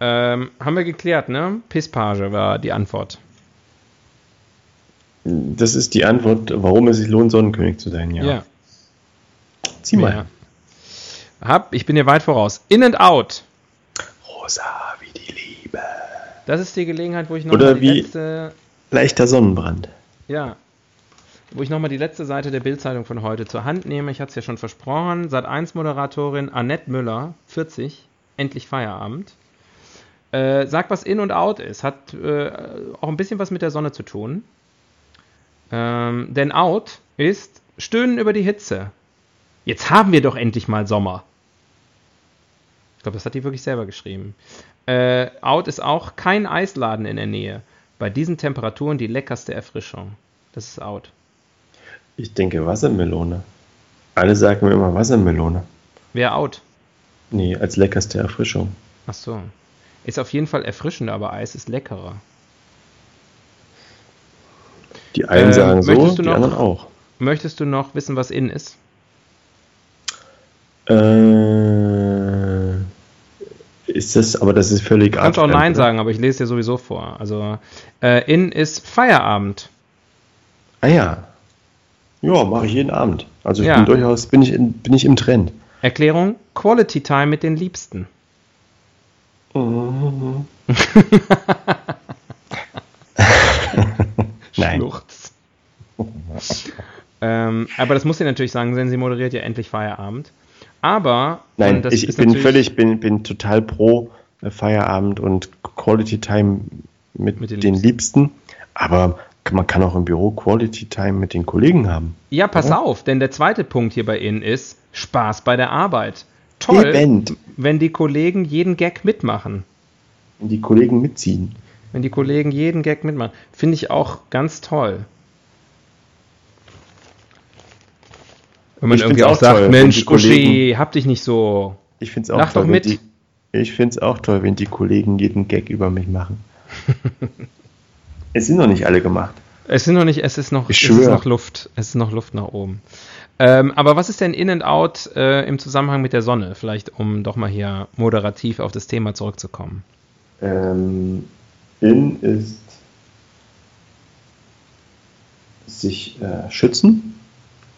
Ähm, haben wir geklärt, ne? Pisspage war die Antwort. Das ist die Antwort, warum es sich lohnt, Sonnenkönig zu sein, ja. Ja. Zieh mal. Ja. Hab, ich bin dir weit voraus. In and out. Rosa wie die Liebe. Das ist die Gelegenheit, wo ich noch Oder wie letzte... leichter Sonnenbrand. Ja. Wo ich nochmal die letzte Seite der Bildzeitung von heute zur Hand nehme. Ich hatte es ja schon versprochen. Sat 1 Moderatorin Annette Müller, 40, endlich Feierabend. Äh, sagt, was in und out ist. Hat äh, auch ein bisschen was mit der Sonne zu tun. Ähm, denn out ist Stöhnen über die Hitze. Jetzt haben wir doch endlich mal Sommer. Ich glaube, das hat die wirklich selber geschrieben. Äh, out ist auch kein Eisladen in der Nähe. Bei diesen Temperaturen die leckerste Erfrischung. Das ist out. Ich denke Wassermelone. Alle sagen mir immer Wassermelone. Wer out? Nee, als leckerste Erfrischung. Ach so. Ist auf jeden Fall erfrischender, aber Eis ist leckerer. Die einen ähm, sagen so, die noch, anderen auch. Möchtest du noch wissen, was in ist? Äh, ist das, aber das ist völlig Du kannst auch Nein oder? sagen, aber ich lese dir sowieso vor. Also, äh, in ist Feierabend. Ah ja. Ja, mache ich jeden Abend. Also ich ja. bin durchaus, bin ich, in, bin ich im Trend. Erklärung, Quality Time mit den Liebsten. Nein. ähm, aber das muss sie natürlich sagen, denn sie moderiert ja endlich Feierabend. Aber Nein, ich, ich bin völlig, bin, bin total pro äh, Feierabend und Quality Time mit, mit den, den Liebsten. Liebsten. Aber man kann auch im Büro Quality Time mit den Kollegen haben. Ja, pass oder? auf, denn der zweite Punkt hier bei Ihnen ist Spaß bei der Arbeit. Toll, Event. wenn die Kollegen jeden Gag mitmachen. Wenn die Kollegen mitziehen. Wenn die Kollegen jeden Gag mitmachen. Finde ich auch ganz toll. Wenn man ich irgendwie auch, auch sagt, toll, Mensch, Uschi, hab dich nicht so. Ich finde es auch Lach toll. Doch mit. Die, ich finde es auch toll, wenn die Kollegen jeden Gag über mich machen. es sind noch nicht alle gemacht. Es sind noch nicht, es ist noch, es ist noch Luft. Es ist noch Luft nach oben. Ähm, aber was ist denn In and Out äh, im Zusammenhang mit der Sonne? Vielleicht, um doch mal hier moderativ auf das Thema zurückzukommen. Ähm, in ist sich äh, schützen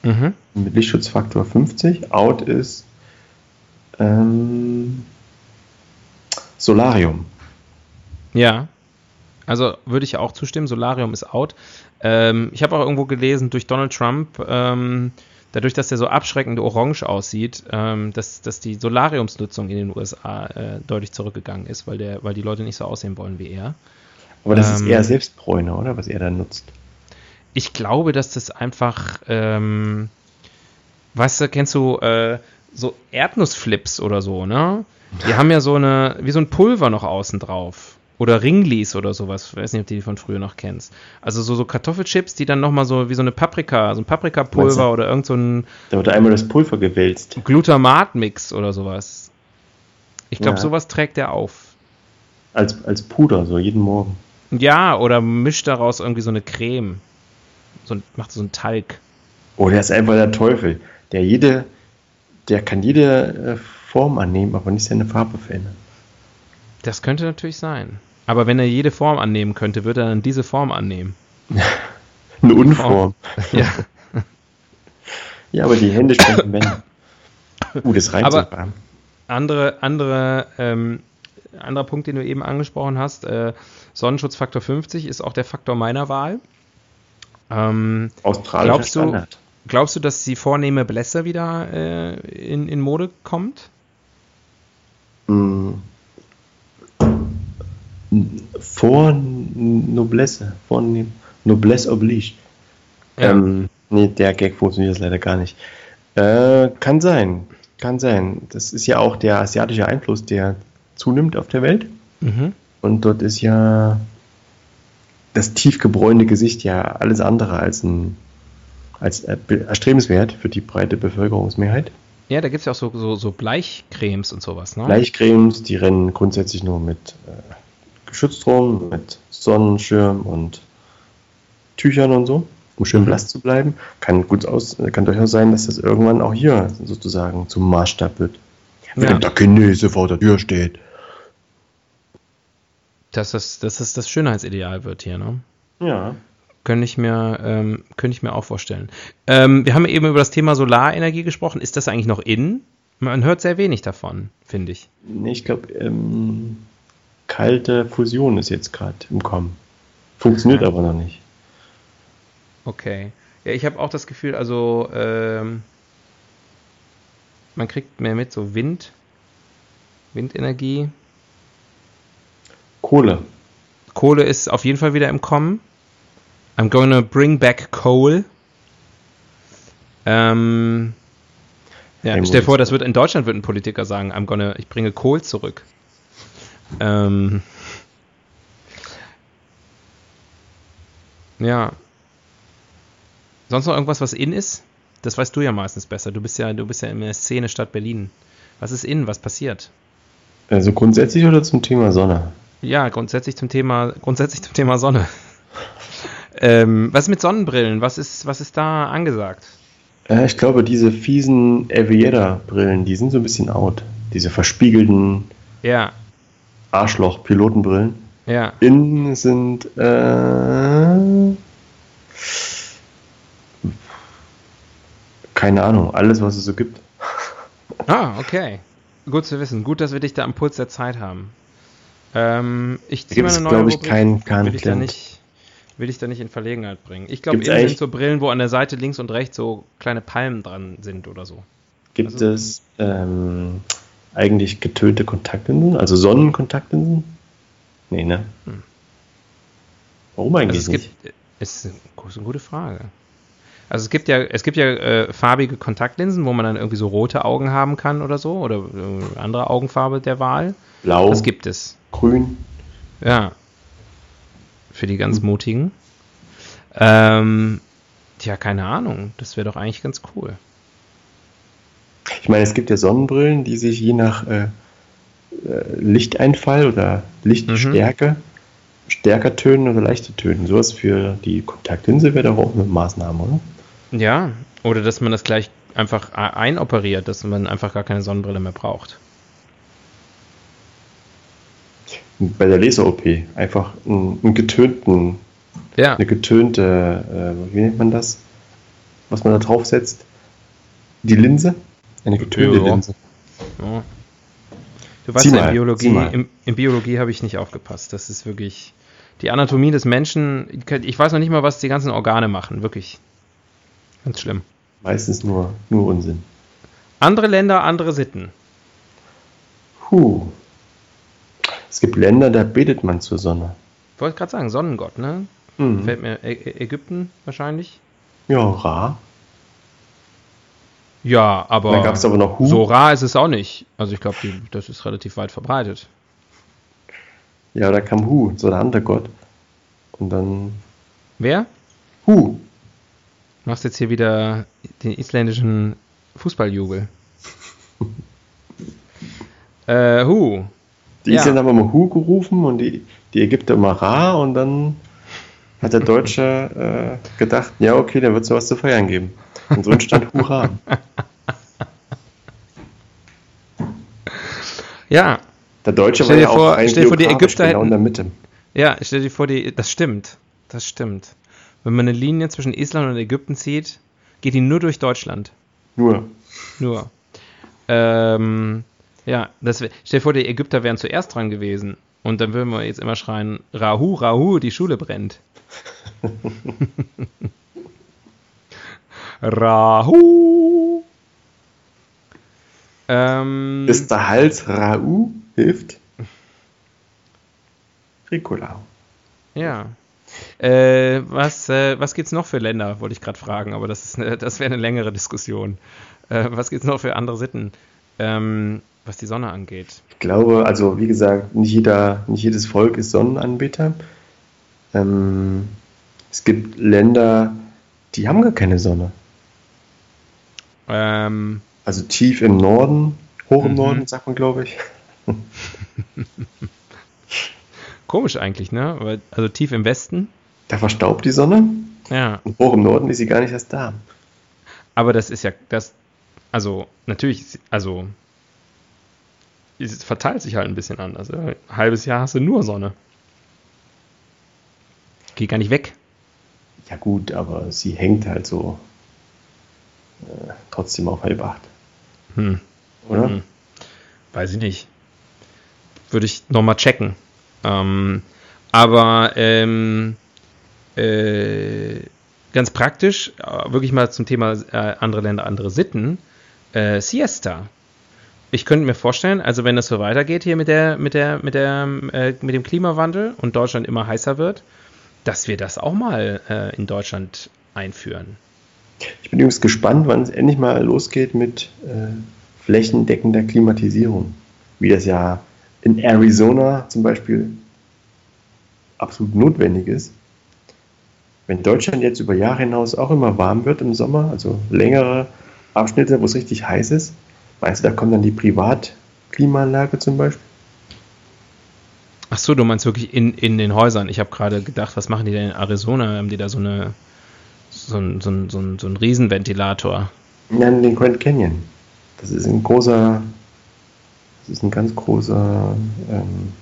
Mhm. Mit Lichtschutzfaktor 50. Out ist ähm, Solarium. Ja. Also würde ich auch zustimmen, Solarium ist out. Ähm, ich habe auch irgendwo gelesen, durch Donald Trump, ähm, dadurch, dass er so abschreckend orange aussieht, ähm, dass, dass die Solariumsnutzung in den USA äh, deutlich zurückgegangen ist, weil, der, weil die Leute nicht so aussehen wollen wie er. Aber das ist ähm, eher Selbstbräune, oder? Was er da nutzt ich glaube, dass das einfach, ähm, weißt du, kennst du äh, so Erdnussflips oder so, ne? Die haben ja so eine, wie so ein Pulver noch außen drauf. Oder Ringlis oder sowas. Ich weiß nicht, ob du die von früher noch kennst. Also so, so Kartoffelchips, die dann nochmal so wie so eine Paprika, so ein Paprikapulver oder irgend so ein. Da wird einmal das Pulver gewälzt. Glutamatmix oder sowas. Ich glaube, ja. sowas trägt er auf. Als, als Puder, so jeden Morgen. Ja, oder mischt daraus irgendwie so eine Creme so ein, macht so einen Talg. Oh, der ist einfach der Teufel. Der jede, der kann jede äh, Form annehmen, aber nicht seine Farbe verändern. Das könnte natürlich sein. Aber wenn er jede Form annehmen könnte, würde er dann diese Form annehmen. Eine Unform. Ja. ja, aber die Hände sprechen Männer. Uh, das reimt aber sogar. Andere, andere, ähm, anderer Punkt, den du eben angesprochen hast, äh, Sonnenschutzfaktor 50 ist auch der Faktor meiner Wahl. Ähm, Australischer glaubst, du, Standard. glaubst du, dass die vornehme Blässe wieder äh, in, in Mode kommt? Mm. Vor Noblesse, vor Noblesse oblige. Ähm, nee, der Gag funktioniert leider gar nicht. Äh, kann sein, kann sein. Das ist ja auch der asiatische Einfluss, der zunimmt auf der Welt. Mhm. Und dort ist ja das tief gebräunte Gesicht ja alles andere als ein als be- erstrebenswert für die breite Bevölkerungsmehrheit. Ja, da gibt es ja auch so, so, so Bleichcremes und sowas, ne? Bleichcremes, die rennen grundsätzlich nur mit äh, geschützt rum, mit Sonnenschirm und Tüchern und so, um schön Mhm. blass zu bleiben. Kann gut aus, kann durchaus sein, dass das irgendwann auch hier sozusagen zum Maßstab wird. Wenn Ja. der Chinese vor der Tür steht. Dass das, dass das das Schönheitsideal wird hier, ne? Ja. Könnte ich mir, ähm, könnte ich mir auch vorstellen. Ähm, wir haben eben über das Thema Solarenergie gesprochen. Ist das eigentlich noch in? Man hört sehr wenig davon, finde ich. Nee, ich glaube, ähm, kalte Fusion ist jetzt gerade im Kommen. Funktioniert aber noch nicht. Okay. Ja, ich habe auch das Gefühl, also ähm, man kriegt mehr mit so Wind, Windenergie. Kohle. Kohle ist auf jeden Fall wieder im Kommen. I'm gonna bring back coal. Ähm, ja, stell dir vor, das wird in Deutschland wird ein Politiker sagen, I'm gonna, ich bringe Kohl zurück. Ähm, ja. Sonst noch irgendwas, was in ist? Das weißt du ja meistens besser. Du bist ja, du bist ja in der Szene Stadt Berlin. Was ist in? Was passiert? Also grundsätzlich oder zum Thema Sonne? Ja, grundsätzlich zum Thema, grundsätzlich zum Thema Sonne. ähm, was ist mit Sonnenbrillen? Was ist, was ist da angesagt? Äh, ich glaube, diese fiesen Aviator-Brillen, die sind so ein bisschen out. Diese verspiegelten Ja, Arschloch-Pilotenbrillen. ja. Innen sind äh, keine Ahnung, alles, was es so gibt. Ah, okay. Gut zu wissen. Gut, dass wir dich da am Puls der Zeit haben. Ähm, ich ziehe gibt mal es, eine neue glaube ich, keinen keinen will ich da nicht, will ich da nicht in Verlegenheit bringen. Ich glaube, innen sind so Brillen, wo an der Seite links und rechts so kleine Palmen dran sind oder so. Gibt Also- es ähm, eigentlich getönte Kontaktlinsen, also Sonnenkontaktlinsen? Nee, ne? Hm. Warum Also eigentlich es nicht? gibt, ist eine gu- ist eine gute Frage. Also es gibt ja, es gibt ja äh, farbige Kontaktlinsen, wo man dann irgendwie so rote Augen haben kann oder so oder äh, andere Augenfarbe der Wahl. Blau, Das gibt es. grün. Ja. Für die Hm. ganz Mutigen. Ähm, tja, keine Ahnung. Das wäre doch eigentlich ganz cool. Ich meine, es gibt ja Sonnenbrillen, die sich je nach äh, äh, Lichteinfall oder Lichtstärke stärker tönen oder leichter tönen. Sowas für die Kontaktlinse wäre doch auch eine Maßnahme, oder? Ja. Oder dass man das gleich einfach a- einoperiert, dass man einfach gar keine Sonnenbrille mehr braucht. Bei der Laser-OP einfach einen, einen getönten, Ja. eine getönte, äh, wie nennt man das? Was man da draufsetzt? Die Linse? Eine Ja. Linse. Ja. Du weißt ja, in Biologie, in, in Biologie habe ich nicht aufgepasst. Das ist wirklich die Anatomie des Menschen. Ich weiß noch nicht mal, was die ganzen Organe machen. Wirklich. Ganz schlimm. Meistens nur, nur Unsinn. Andere Länder, andere Sitten. Puh. Es gibt Länder, da betet man zur Sonne. Ich wollte gerade sagen, Sonnengott, ne? Mhm. Fällt mir Ä- Ägypten wahrscheinlich. Ja, Ra. Ja, aber, Da gab es aber noch Hu. so rar ist es auch nicht. Also ich glaube, das ist relativ weit verbreitet. Ja, da kam Hu, so der andere Gott. Und dann Wer? Hu. Machst jetzt hier wieder den isländischen Fußballjubel. äh, Hu. Die Ja. Isländer haben immer Hu gerufen und die, die Ägypter immer Ra und dann hat der Deutsche äh, gedacht, ja okay, dann wird es was zu feiern geben. Und so entstand Hurra. Ja, Der Deutsche Stell war dir ja auch vor- rein stell dir vor, die Ägypter genau in hätten- der Mitte. ja, stell dir vor, die, das stimmt. Das stimmt. Wenn man eine Linie zwischen Island und Ägypten zieht, geht die nur durch Deutschland. Nur. Nur. Ähm, ja, das stell dir vor, die Ägypter wären zuerst dran gewesen. Und dann würden wir jetzt immer schreien, Rahu, Rahu, die Schule brennt. Rahu. Ähm, Ist der Hals Rau hilft? Ricola. ja. Äh, was äh, was gibt's noch für Länder, wollte ich gerade fragen, aber das, ist eine- das wäre eine längere Diskussion. Äh, was gibt's noch für andere Sitten, ähm, was die Sonne angeht? Ich glaube, also wie gesagt, nicht jeder, nicht jedes Volk ist Sonnenanbeter. Ähm, es gibt Länder, die haben gar keine Sonne. Ähm, Also tief im Norden, hoch im Mhm. Norden, sagt man, glaube ich. komisch eigentlich, ne? Also tief im Westen. Da verstaubt die Sonne Ja, und hoch im Norden ist sie gar nicht erst da. aber das ist ja das, also natürlich, also es verteilt sich halt ein bisschen anders. Ein halbes Jahr hast du nur Sonne. Geht gar nicht weg. Ja gut, aber sie hängt halt so äh, trotzdem auf halb acht, Hm. oder? Mhm. Weiß ich nicht. Würde ich nochmal checken. Ähm, aber ähm, äh, ganz praktisch, äh, wirklich mal zum Thema äh, andere Länder, andere Sitten. Äh, Siesta. Ich könnte mir vorstellen, also wenn das so weitergeht hier mit der, mit der, mit der, äh, mit dem Klimawandel und Deutschland immer heißer wird, dass wir das auch mal äh, in Deutschland einführen. Ich bin übrigens gespannt, wann es endlich mal losgeht mit äh, flächendeckender Klimatisierung. Wie das ja in Arizona zum Beispiel absolut notwendig ist. Wenn Deutschland jetzt über Jahre hinaus auch immer warm wird im Sommer, also längere Abschnitte, wo es richtig heiß ist, meinst du, da kommt dann die Privatklimaanlage zum Beispiel? Ach so, du meinst wirklich in, in den Häusern. Ich habe gerade gedacht, was machen die denn in Arizona? Haben die da so eine so ein, so ein, so ein, so ein Riesenventilator? Nein, den Grand Canyon. Das ist ein großer, das ist ein ganz großer ähm,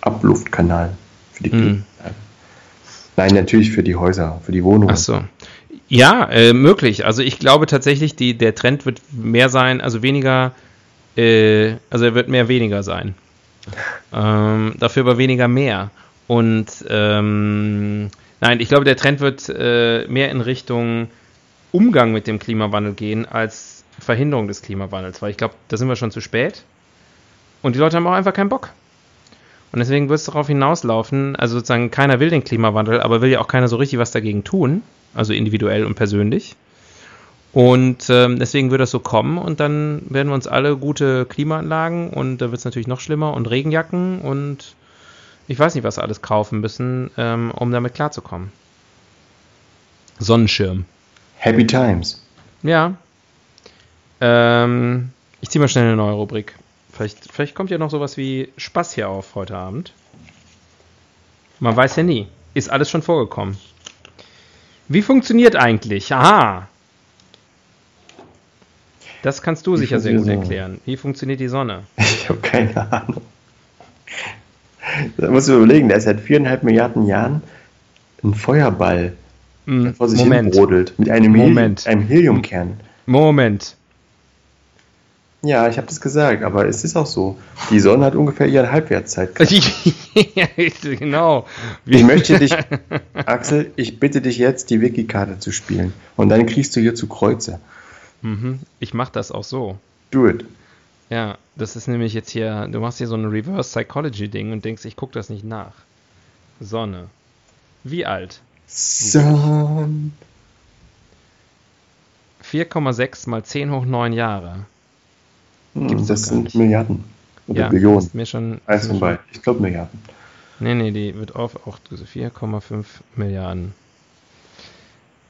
Abluftkanal für die. Klimaanlage. Nein, natürlich für die Häuser, für die Wohnungen. Ach so. Ja, äh, möglich. Also ich glaube tatsächlich, die, der Trend wird mehr sein, also weniger, äh, also er wird mehr weniger sein. Ähm, dafür aber weniger mehr. Und ähm, nein, ich glaube, der Trend wird äh, mehr in Richtung Umgang mit dem Klimawandel gehen als Verhinderung des Klimawandels, weil ich glaube, da sind wir schon zu spät. Und die Leute haben auch einfach keinen Bock. Und deswegen wird es darauf hinauslaufen, also sozusagen keiner will den Klimawandel, aber will ja auch keiner so richtig was dagegen tun, also individuell und persönlich. Und ähm, deswegen wird das so kommen und dann werden wir uns alle gute Klimaanlagen und da wird es natürlich noch schlimmer und Regenjacken und ich weiß nicht, was alles kaufen müssen, ähm, um damit klarzukommen. Sonnenschirm. Happy Times. Ja. Ähm, ich ziehe mal schnell eine neue Rubrik. Vielleicht, vielleicht kommt ja noch sowas wie Spaß hier auf heute Abend. Man weiß ja nie. Ist alles schon vorgekommen. Wie funktioniert eigentlich? Aha. Das kannst du Wie sicher sehr gut erklären. Wie funktioniert die Sonne? Ich habe keine Ahnung. Da musst du überlegen, da ist seit viereinhalb Milliarden Jahren ein Feuerball, der Hm, vor sich Moment. hin brodelt, mit einem, Heli Moment. einem Heliumkern. Moment. Ja, ich habe das gesagt, aber es ist auch so. Die Sonne hat ungefähr ihre Halbwertszeit. genau. Ich möchte dich, Axel, ich bitte dich jetzt, die Wiki-Karte zu spielen. Und dann kriegst du hier zu Kreuze. Mhm. Ich mache das auch so. Do it. Ja, das ist nämlich jetzt hier, du machst hier so ein Reverse Psychology Ding und denkst, ich gucke das nicht nach. Sonne. Wie alt? Son. 4,6 mal 10 hoch 9 Jahre. Hm, Gibt's das sind. Milliarden. Oder ja, Billionen. Ist mir schon. Eins von beiden. Ich glaube Milliarden. Nee, nee, die wird auf auch 4,5 Milliarden.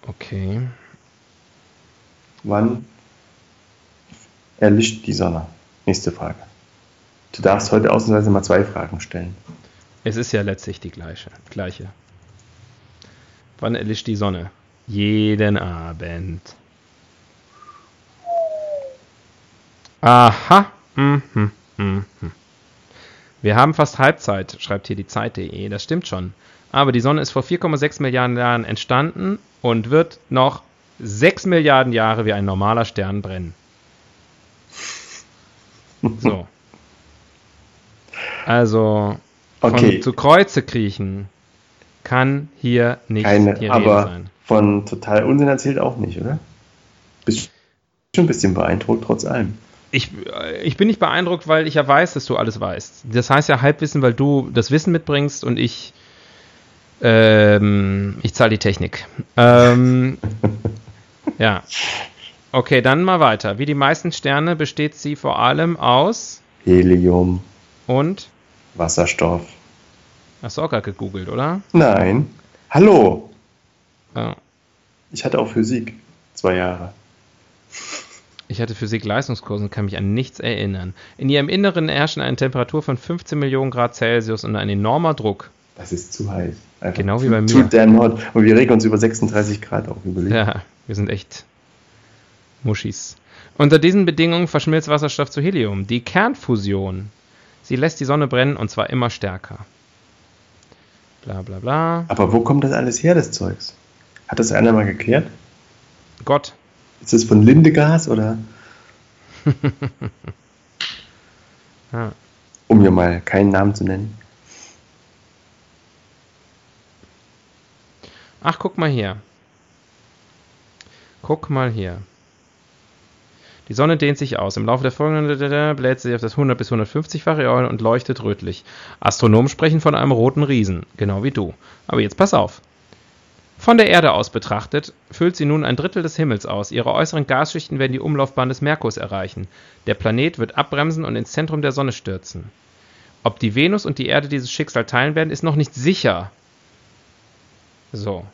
Okay. Wann erlischt die Sonne? Nächste Frage. Du darfst heute ausnahmsweise mal zwei Fragen stellen. Es ist ja letztlich die gleiche. gleiche. Wann erlischt die Sonne? Jeden Abend. Aha. Mhm. Mhm. Wir haben fast Halbzeit, schreibt hier die Zeit.de. Das stimmt schon. Aber die Sonne ist vor 4,6 Milliarden Jahren entstanden und wird noch 6 Milliarden Jahre wie ein normaler Stern brennen. So. Also, von Okay. zu Kreuze kriechen kann hier nicht Keine, die Rede aber sein. von total Unsinn erzählt auch nicht, oder? Bist schon ein bisschen beeindruckt, trotz allem. Ich, ich bin nicht beeindruckt, weil ich ja weiß, dass du alles weißt. Das heißt ja Halbwissen, weil du das Wissen mitbringst und ich ähm, ich zahle die Technik. Ähm, ja. Okay, dann mal weiter. Wie die meisten Sterne besteht sie vor allem aus Helium und Wasserstoff. Hast du auch gerade gegoogelt, oder? Nein. Hallo. Ja. Ich hatte auch Physik. Zwei Jahre. Ich hatte Physik-Leistungskurse und kann mich an nichts erinnern. In ihrem Inneren herrschen eine Temperatur von 15 Millionen Grad Celsius und ein enormer Druck. Das ist zu heiß. Einfach genau wie bei mir. Too damn hot. Und wir regen uns über 36 Grad auf. Überlegt. Ja, wir sind echt Muschis. Unter diesen Bedingungen verschmilzt Wasserstoff zu Helium. Die Kernfusion. Sie lässt die Sonne brennen und zwar immer stärker. Bla bla bla. Aber wo kommt das alles her, das Zeugs? Hat das einer mal geklärt? Gott. Ist das von Lindegas oder? ja. Um mir mal keinen Namen zu nennen. Ach, guck mal hier. Guck mal hier. Die Sonne dehnt sich aus. Im Laufe der folgenden bläht sie auf das 100 bis 150-fache und leuchtet rötlich. Astronomen sprechen von einem roten Riesen, genau wie du. Aber jetzt pass auf. Von der Erde aus betrachtet, füllt sie nun ein Drittel des Himmels aus. Ihre äußeren Gasschichten werden die Umlaufbahn des Merkurs erreichen. Der Planet wird abbremsen und ins Zentrum der Sonne stürzen. Ob die Venus und die Erde dieses Schicksal teilen werden, ist noch nicht sicher. So.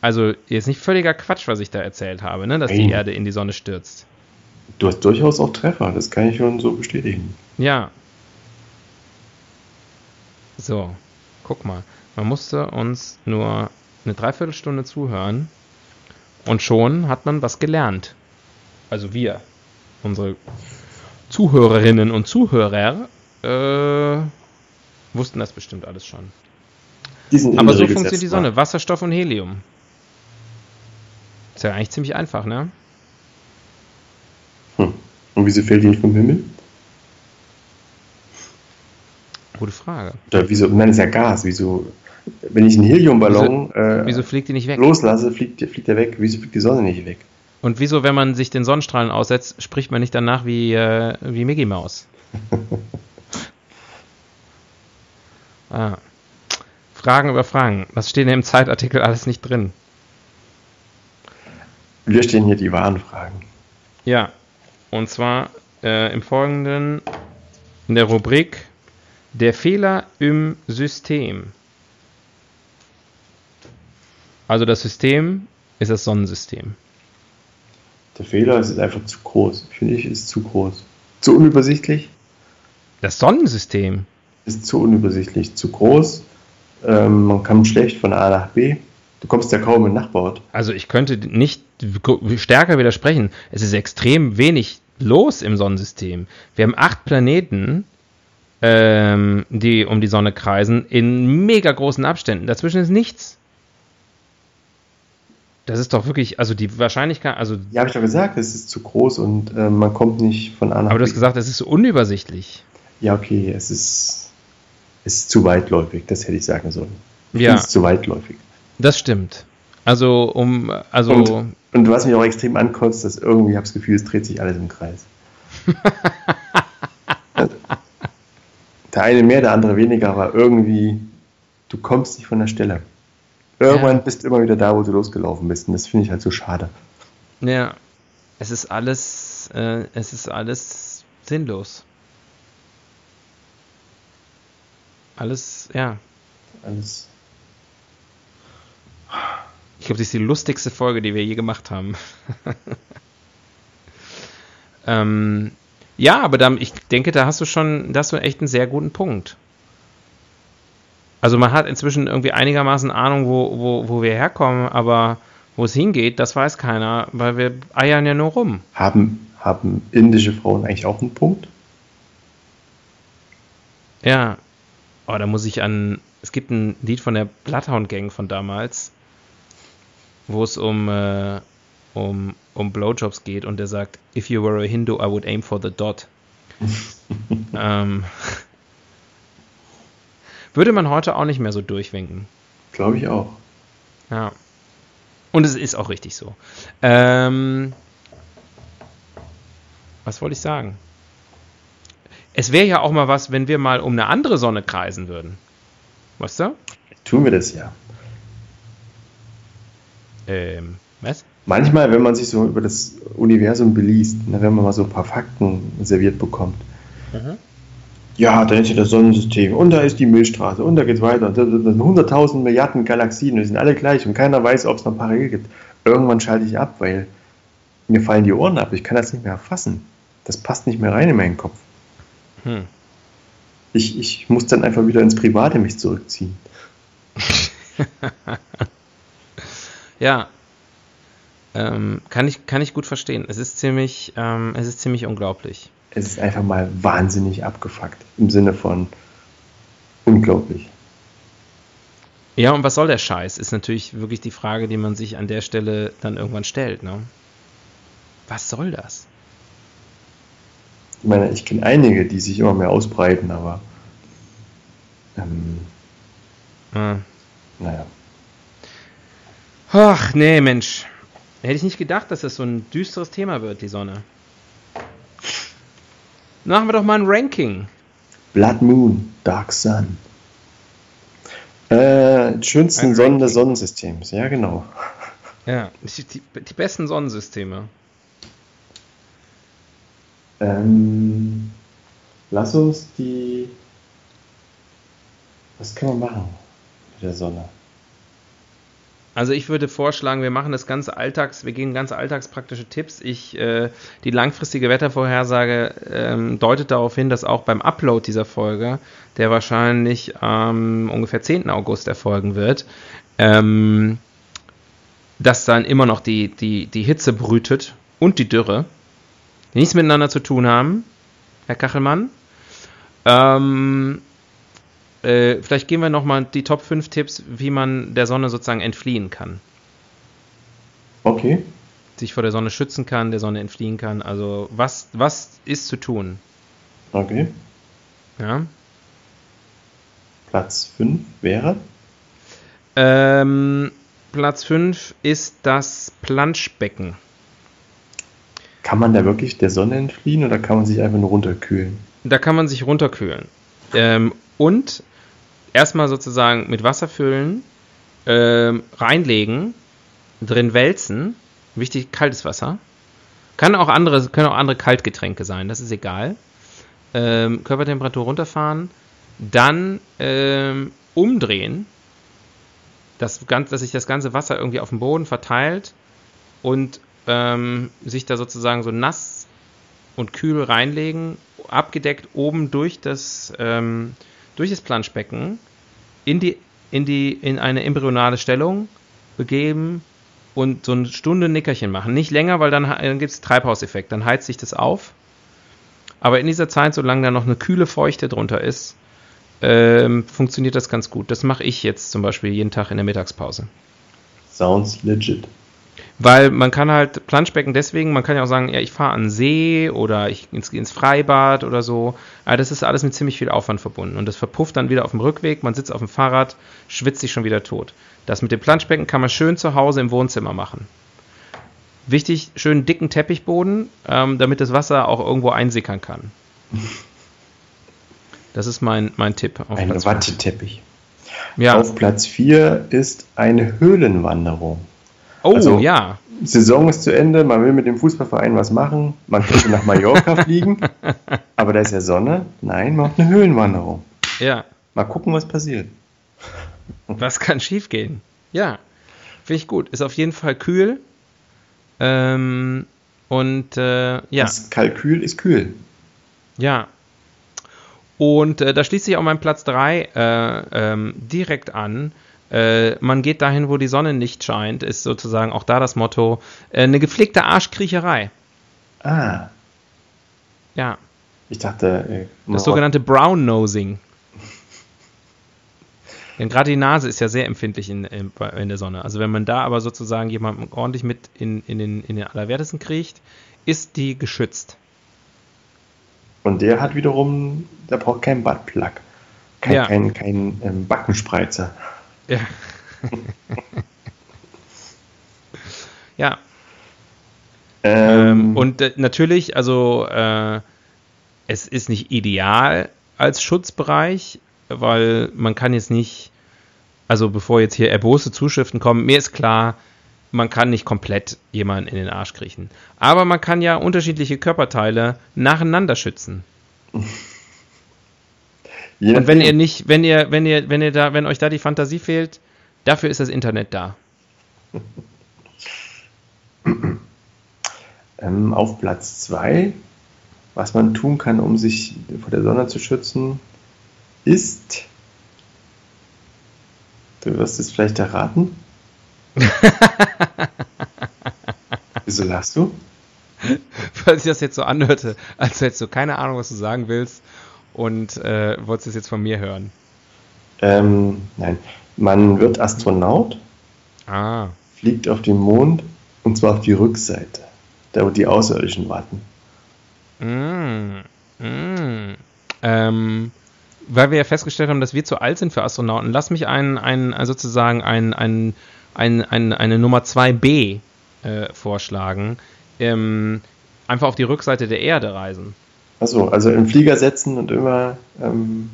Also, jetzt nicht völliger Quatsch, was ich da erzählt habe, ne? dass Nein. die Erde in die Sonne stürzt. Du hast durchaus auch Treffer, das kann ich schon so bestätigen. Ja. So, guck mal. Man musste uns nur eine Dreiviertelstunde zuhören und schon hat man was gelernt. Also wir, unsere Zuhörerinnen und Zuhörer, äh, wussten das bestimmt alles schon. Aber so funktioniert die Sonne. Wasserstoff und Helium. Ist ja eigentlich ziemlich einfach, ne? Hm. Und wieso fällt die nicht vom Himmel? Gute Frage. Oder wieso, nein, ist ja Gas. Wieso, wenn ich einen Heliumballon wieso, äh, wieso fliegt die nicht weg? loslasse, fliegt, fliegt der weg. Wieso fliegt die Sonne nicht weg? Und wieso, wenn man sich den Sonnenstrahlen aussetzt, spricht man nicht danach wie, äh, wie Mickey Mouse? ah. Fragen über Fragen. Was steht denn im Zeitartikel alles nicht drin? Wir stehen hier die wahren Fragen. Ja, und zwar äh, im Folgenden in der Rubrik Der Fehler im System. Also das System ist das Sonnensystem. Der Fehler ist einfach zu groß. Finde ich, ist zu groß. Zu unübersichtlich. Das Sonnensystem ist zu unübersichtlich, zu groß ähm, man kann schlecht von A nach B. Du kommst ja kaum in Nachbarort. Also ich könnte nicht stärker widersprechen. Es ist extrem wenig los im Sonnensystem. Wir haben acht Planeten, ähm, die um die Sonne kreisen, in mega großen Abständen. Dazwischen ist nichts. Das ist doch wirklich, also die Wahrscheinlichkeit, also. Ja, habe ich doch gesagt, es ist zu groß und äh, man kommt nicht von A nach B. Aber du hast gesagt, es ist so unübersichtlich. Ja, okay, es ist ist zu weitläufig, das hätte ich sagen sollen. Ich ja. ist zu weitläufig. Das stimmt. Also um also und, und was mich auch extrem ankotzt, dass irgendwie ich habe das Gefühl, es dreht sich alles im Kreis. der eine mehr, der andere weniger, aber irgendwie du kommst nicht von der Stelle. Irgendwann ja. bist du immer wieder da, wo du losgelaufen bist und das finde ich halt so schade. Ja, es ist alles äh, es ist alles sinnlos. Alles, ja. Alles. Ich glaube, das ist die lustigste Folge, die wir je gemacht haben. ähm, ja, aber da, ich denke, da hast du schon, da hast du echt einen sehr guten Punkt. Also man hat inzwischen irgendwie einigermaßen Ahnung, wo, wo, wo wir herkommen, aber wo es hingeht, das weiß keiner, weil wir eiern ja nur rum. Haben, haben indische Frauen eigentlich auch einen Punkt? Ja, Oh, da muss ich an. Es gibt ein Lied von der Bloodhound Gang von damals, wo es um, äh, um, um Blowjobs geht und der sagt: If you were a Hindu, I would aim for the dot. ähm, würde man heute auch nicht mehr so durchwinken. Glaube ich auch. Ja. Und es ist auch richtig so. Ähm, was wollte ich sagen? Es wäre ja auch mal was, wenn wir mal um eine andere Sonne kreisen würden. Weißt du? Tun wir das ja. Ähm, was? Manchmal, wenn man sich so über das Universum beliest, ne, wenn man mal so ein paar Fakten serviert bekommt. Mhm. Ja, da ist ja das Sonnensystem und da ist die Milchstraße und da geht's weiter. Da sind 100.000 Milliarden Galaxien, die sind alle gleich und keiner weiß, ob es noch parallel gibt. Irgendwann schalte ich ab, weil mir fallen die Ohren ab. Ich kann das nicht mehr erfassen. Das passt nicht mehr rein in meinen Kopf. Hm. Ich, ich muss dann einfach wieder ins Private mich zurückziehen. Ja. Ähm, kann, ich, kann ich gut verstehen. Es ist ziemlich, ähm, es ist ziemlich unglaublich. Es ist einfach mal wahnsinnig abgefuckt. Im Sinne von unglaublich. Ja, und was soll der Scheiß? Ist natürlich wirklich die Frage, die man sich an der Stelle dann irgendwann stellt. Ne? Was soll das? Ich meine, ich kenne einige, die sich immer mehr ausbreiten, aber ähm, Ah. naja. Ach, nee, Mensch. Hätte ich nicht gedacht, dass das so ein düsteres Thema wird, die Sonne. Machen wir doch mal ein Ranking. Blood Moon, Dark Sun. Äh, schönsten Sonnen des Sonnensystems, ja genau. Ja, die, die, die besten Sonnensysteme. Ähm, lass uns die. Was kann man machen mit der Sonne? Also ich würde vorschlagen, wir machen das ganze Alltags, wir gehen ganz alltagspraktische Tipps. Ich, äh, die langfristige Wettervorhersage ähm, deutet darauf hin, dass auch beim Upload dieser Folge, der wahrscheinlich am ungefähr 10. August erfolgen wird, ähm, dass dann immer noch die, die, die Hitze brütet und die Dürre, die nichts miteinander zu tun haben, Herr Kachelmann. Ähm, äh, vielleicht gehen wir nochmal die Top 5 Tipps, wie man der Sonne sozusagen entfliehen kann. Okay. Sich vor der Sonne schützen kann, der Sonne entfliehen kann. Also was, was ist zu tun? Okay. Ja? Platz 5 wäre. Ähm, Platz 5 ist das Planschbecken. Kann man da wirklich der Sonne entfliehen oder kann man sich einfach nur runterkühlen? Da kann man sich runterkühlen. Ähm, und erstmal sozusagen mit Wasser füllen, ähm, reinlegen, drin wälzen. Wichtig, kaltes Wasser. Kann auch andere, können auch andere Kaltgetränke sein, das ist egal. Ähm, Körpertemperatur runterfahren, dann ähm, umdrehen, das Ganze, dass sich das ganze Wasser irgendwie auf dem Boden verteilt und ähm, sich da sozusagen so nass und kühl reinlegen, abgedeckt oben durch das, ähm, durch das Planschbecken in die, in die, in eine embryonale Stellung begeben und so eine Stunde Nickerchen machen. Nicht länger, weil dann, dann gibt es Treibhauseffekt, dann heizt sich das auf. Aber in dieser Zeit, solange da noch eine kühle Feuchte drunter ist, ähm, funktioniert das ganz gut. Das mache ich jetzt zum Beispiel jeden Tag in der Mittagspause. Sounds legit. Weil man kann halt Planschbecken deswegen, man kann ja auch sagen, ja, ich fahre an See oder ich ins, ins Freibad oder so. Aber das ist alles mit ziemlich viel Aufwand verbunden. Und das verpufft dann wieder auf dem Rückweg, man sitzt auf dem Fahrrad, schwitzt sich schon wieder tot. Das mit dem Planschbecken kann man schön zu Hause im Wohnzimmer machen. Wichtig, schön dicken Teppichboden, ähm, damit das Wasser auch irgendwo einsickern kann. Das ist mein, mein Tipp. Auf Ein. Watteteppich. Ja. Auf Platz 4 ist eine Höhlenwanderung. Oh, also- ja. Saison ist zu Ende, man will mit dem Fußballverein was machen, man könnte nach Mallorca fliegen, aber da ist ja Sonne. Nein, man macht eine Höhlenwanderung. Ja. Mal gucken, was passiert. Was kann schiefgehen? Ja, finde ich gut. Ist auf jeden Fall kühl. Ähm, und äh, ja, Das Kalkül ist kühl. ja. Und äh, da schließt sich auch mein Platz 3 äh, ähm, direkt an. Äh, man geht dahin, wo die Sonne nicht scheint, ist sozusagen auch da das Motto. Äh, eine gepflegte Arschkriecherei. Ah, Ja, ich dachte, äh, das sogenannte Brown Nosing. Denn gerade die Nase ist ja sehr empfindlich in, in, in der Sonne. Also wenn man da aber sozusagen jemanden ordentlich mit in, in, den, in den Allerwertesten kriegt, ist die geschützt. Und der hat wiederum, der braucht keinen Buttplug. Kein, Ja. kein, kein ähm, Backenspreizer. Ja. Ja. Ähm, und äh, natürlich, also äh, es ist nicht ideal als Schutzbereich, weil man kann jetzt nicht, also bevor jetzt hier erbose Zuschriften kommen, mir ist klar, man kann nicht komplett jemanden in den Arsch kriechen. Aber man kann ja unterschiedliche Körperteile nacheinander schützen. Und wenn ihr nicht, wenn ihr, wenn ihr, wenn ihr da, wenn euch da die Fantasie fehlt, dafür ist das Internet da. Ähm, auf Platz 2, was man tun kann, um sich vor der Sonne zu schützen, ist. Du wirst es vielleicht erraten. Wieso lachst du? Weil sich das jetzt so anhörte, als hättest du keine Ahnung, was du sagen willst und äh, wolltest es jetzt von mir hören. Ähm, nein, man wird Astronaut, ah. fliegt auf den Mond und zwar auf die Rückseite, da wo die Außerirdischen warten. Mm, mm. Ähm, weil wir ja festgestellt haben, dass wir zu alt sind für Astronauten, lass mich einen, einen sozusagen ein, ein, ein, ein, eine Nummer 2b äh, vorschlagen. Ähm, einfach auf die Rückseite der Erde reisen. Achso, also im Flieger setzen und immer ähm,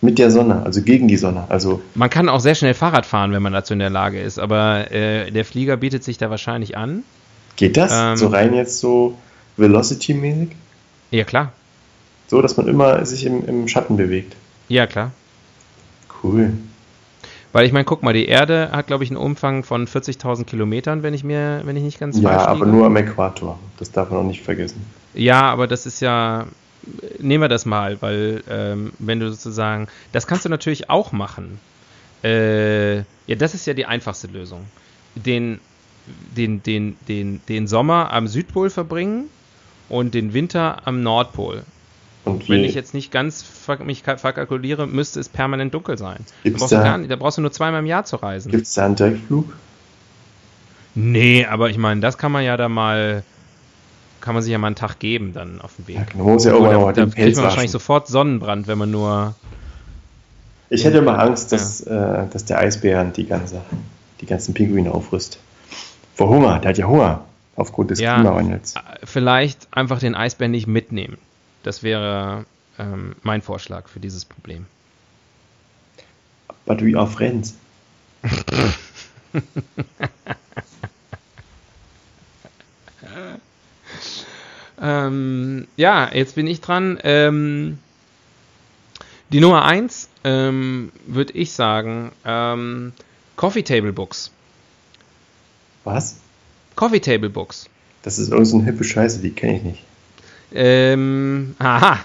mit der Sonne, also gegen die Sonne. Also man kann auch sehr schnell Fahrrad fahren, wenn man dazu in der Lage ist, aber äh, der Flieger bietet sich da wahrscheinlich an. Geht das? Ähm, so rein jetzt so Velocity-mäßig? Ja, klar. So, dass man immer sich im, im Schatten bewegt. Ja, klar. Cool. Weil ich meine, guck mal, die Erde hat, glaube ich, einen Umfang von 40.000 Kilometern, wenn ich mir, wenn ich nicht ganz Ja, aber nur am Äquator. Das darf man auch nicht vergessen. Ja, aber das ist ja, nehmen wir das mal, weil ähm, wenn du sozusagen, das kannst du natürlich auch machen. Äh, ja, das ist ja die einfachste Lösung. Den, den, den, den, den Sommer am Südpol verbringen und den Winter am Nordpol. Und wenn ich jetzt nicht ganz ver mich verkalkuliere, müsste es permanent dunkel sein. Da brauchst, da, nicht, da brauchst, du nur zweimal im Jahr zu reisen. Gibt es da einen Direktflug? Nee, aber ich meine, das kann man ja da mal, kann man sich ja mal einen Tag geben dann auf dem Weg. Ja, genau, muss ja irgendwann da, da kriegt man wahrscheinlich sofort Sonnenbrand, wenn man nur. Ich hätte immer Angst, dass, ja. äh, dass der Eisbären die, ganze, die ganzen Pinguine aufrüsst. Vor Hunger, der hat ja Hunger aufgrund des ja, Klimawandels. Vielleicht einfach den Eisbären nicht mitnehmen. Das wäre ähm, mein Vorschlag für dieses Problem. But we are friends. ähm, ja, jetzt bin ich dran. Ähm, die Nummer 1 ähm, würde ich sagen, ähm, Coffee Table Books. Was? Coffee Table Books. Das ist irgendeine so hippe Scheiße, die kenne ich nicht. Ähm, aha.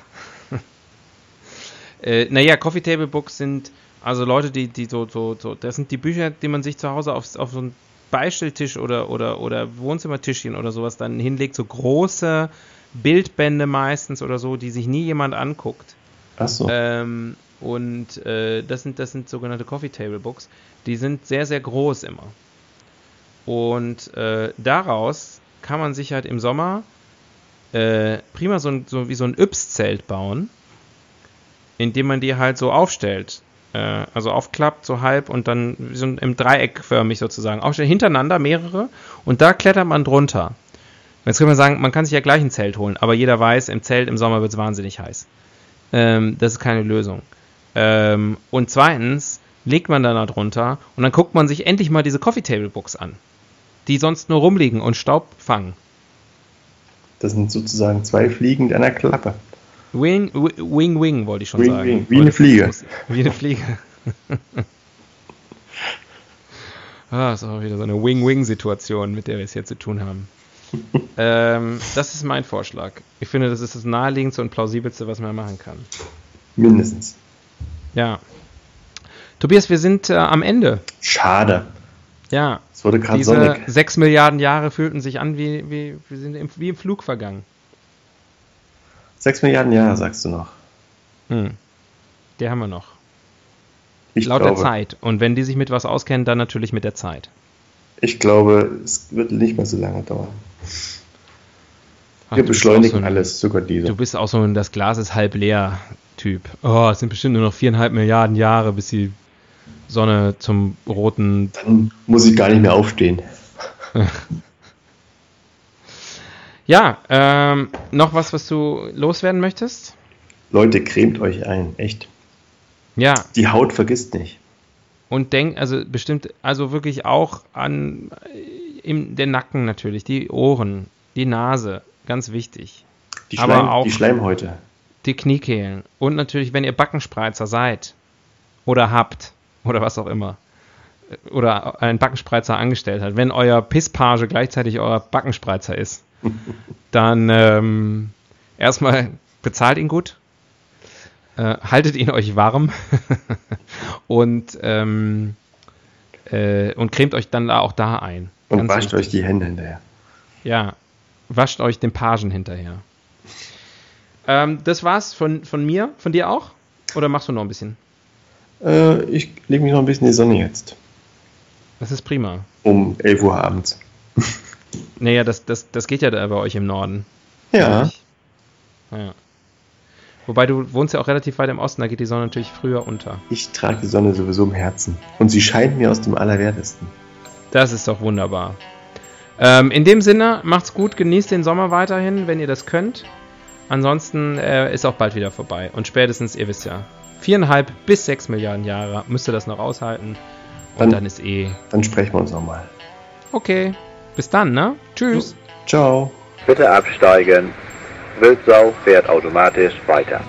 äh, naja, Coffee Table Books sind also Leute, die, die so, so, so, das sind die Bücher, die man sich zu Hause auf, auf so einen Beistelltisch oder, oder, oder Wohnzimmertischchen oder sowas dann hinlegt, so große Bildbände meistens oder so, die sich nie jemand anguckt. Ach so. Ähm, und äh, das, sind, das sind sogenannte Coffee Table Books. Die sind sehr, sehr groß immer. Und äh, daraus kann man sich halt im Sommer äh, prima so, so, wie so ein Yps-Zelt bauen, indem man die halt so aufstellt. Äh, also aufklappt, so halb und dann so im Dreieck förmig sozusagen aufstellt, hintereinander mehrere und da klettert man drunter. Jetzt kann man sagen, man kann sich ja gleich ein Zelt holen, aber jeder weiß, im Zelt im Sommer wird es wahnsinnig heiß. Ähm, das ist keine Lösung. Ähm, und zweitens legt man dann da drunter und dann guckt man sich endlich mal diese Coffee Table Books an, die sonst nur rumliegen und Staub fangen. Das sind sozusagen zwei Fliegen mit einer Klappe. Wing, wing, wing, wollte ich schon wing, sagen. Wing. Wie eine Fliege. Wie eine Fliege. ah, ist auch wieder so eine Wing-Wing-Situation, mit der wir es hier zu tun haben. ähm, das ist mein Vorschlag. Ich finde, das ist das naheliegendste und plausibelste, was man machen kann. Mindestens. Ja. Tobias, wir sind äh, am Ende. Schade. Ja. Es wurde gerade sonnig. Sechs Milliarden Jahre fühlten sich an wie, wie, wie, sind im, wie im Flug vergangen. Sechs Milliarden Jahre, sagst du noch. Hm. Die haben wir noch. Ich Laut glaube, der Zeit. Und wenn die sich mit was auskennen, dann natürlich mit der Zeit. Ich glaube, es wird nicht mehr so lange dauern. Ach, wir beschleunigen so ein, alles, sogar diese. Du bist auch so ein Das Glas ist halb leer Typ. Oh, es sind bestimmt nur noch viereinhalb Milliarden Jahre, bis sie Sonne zum roten. Dann muss ich gar nicht mehr aufstehen. Ja, ähm, noch was, was du loswerden möchtest? Leute, cremt euch ein, echt. Ja. Die Haut vergisst nicht. Und denkt, also bestimmt, also wirklich auch an äh, im, den Nacken natürlich, die Ohren, die Nase, ganz wichtig. Die, Schleim, Aber auch die Schleimhäute. die Kniekehlen. Und natürlich, wenn ihr Backenspreizer seid oder habt oder was auch immer. Oder einen Backenspreizer angestellt hat. Wenn euer Pisspage gleichzeitig euer Backenspreizer ist, dann ähm, erstmal bezahlt ihn gut, äh, haltet ihn euch warm und, ähm, äh, und cremt euch dann auch da ein. Und Ganz wascht euch die Hände hinterher. Ja, wascht euch den Pagen hinterher. Ähm, das war's von, von mir. Von dir auch? Oder machst du noch ein bisschen? Äh, ich lege mich noch ein bisschen in die Sonne jetzt. Das ist prima. Um 11 Uhr abends. Naja, das, das, das geht ja da bei euch im Norden. Ja. ja. Wobei du wohnst ja auch relativ weit im Osten, da geht die Sonne natürlich früher unter. Ich trage die Sonne sowieso im Herzen. Und sie scheint mir aus dem Allerwertesten. Das ist doch wunderbar. Ähm, in dem Sinne, macht's gut, genießt den Sommer weiterhin, wenn ihr das könnt. Ansonsten äh, ist auch bald wieder vorbei. Und spätestens, ihr wisst ja, viereinhalb bis sechs Milliarden Jahre müsst ihr das noch aushalten. Und Dann- dann ist eh Dann sprechen wir uns nochmal. okay. Bis dann, ne? Tschüss. Ciao. Bitte absteigen. Wildsau fährt automatisch weiter.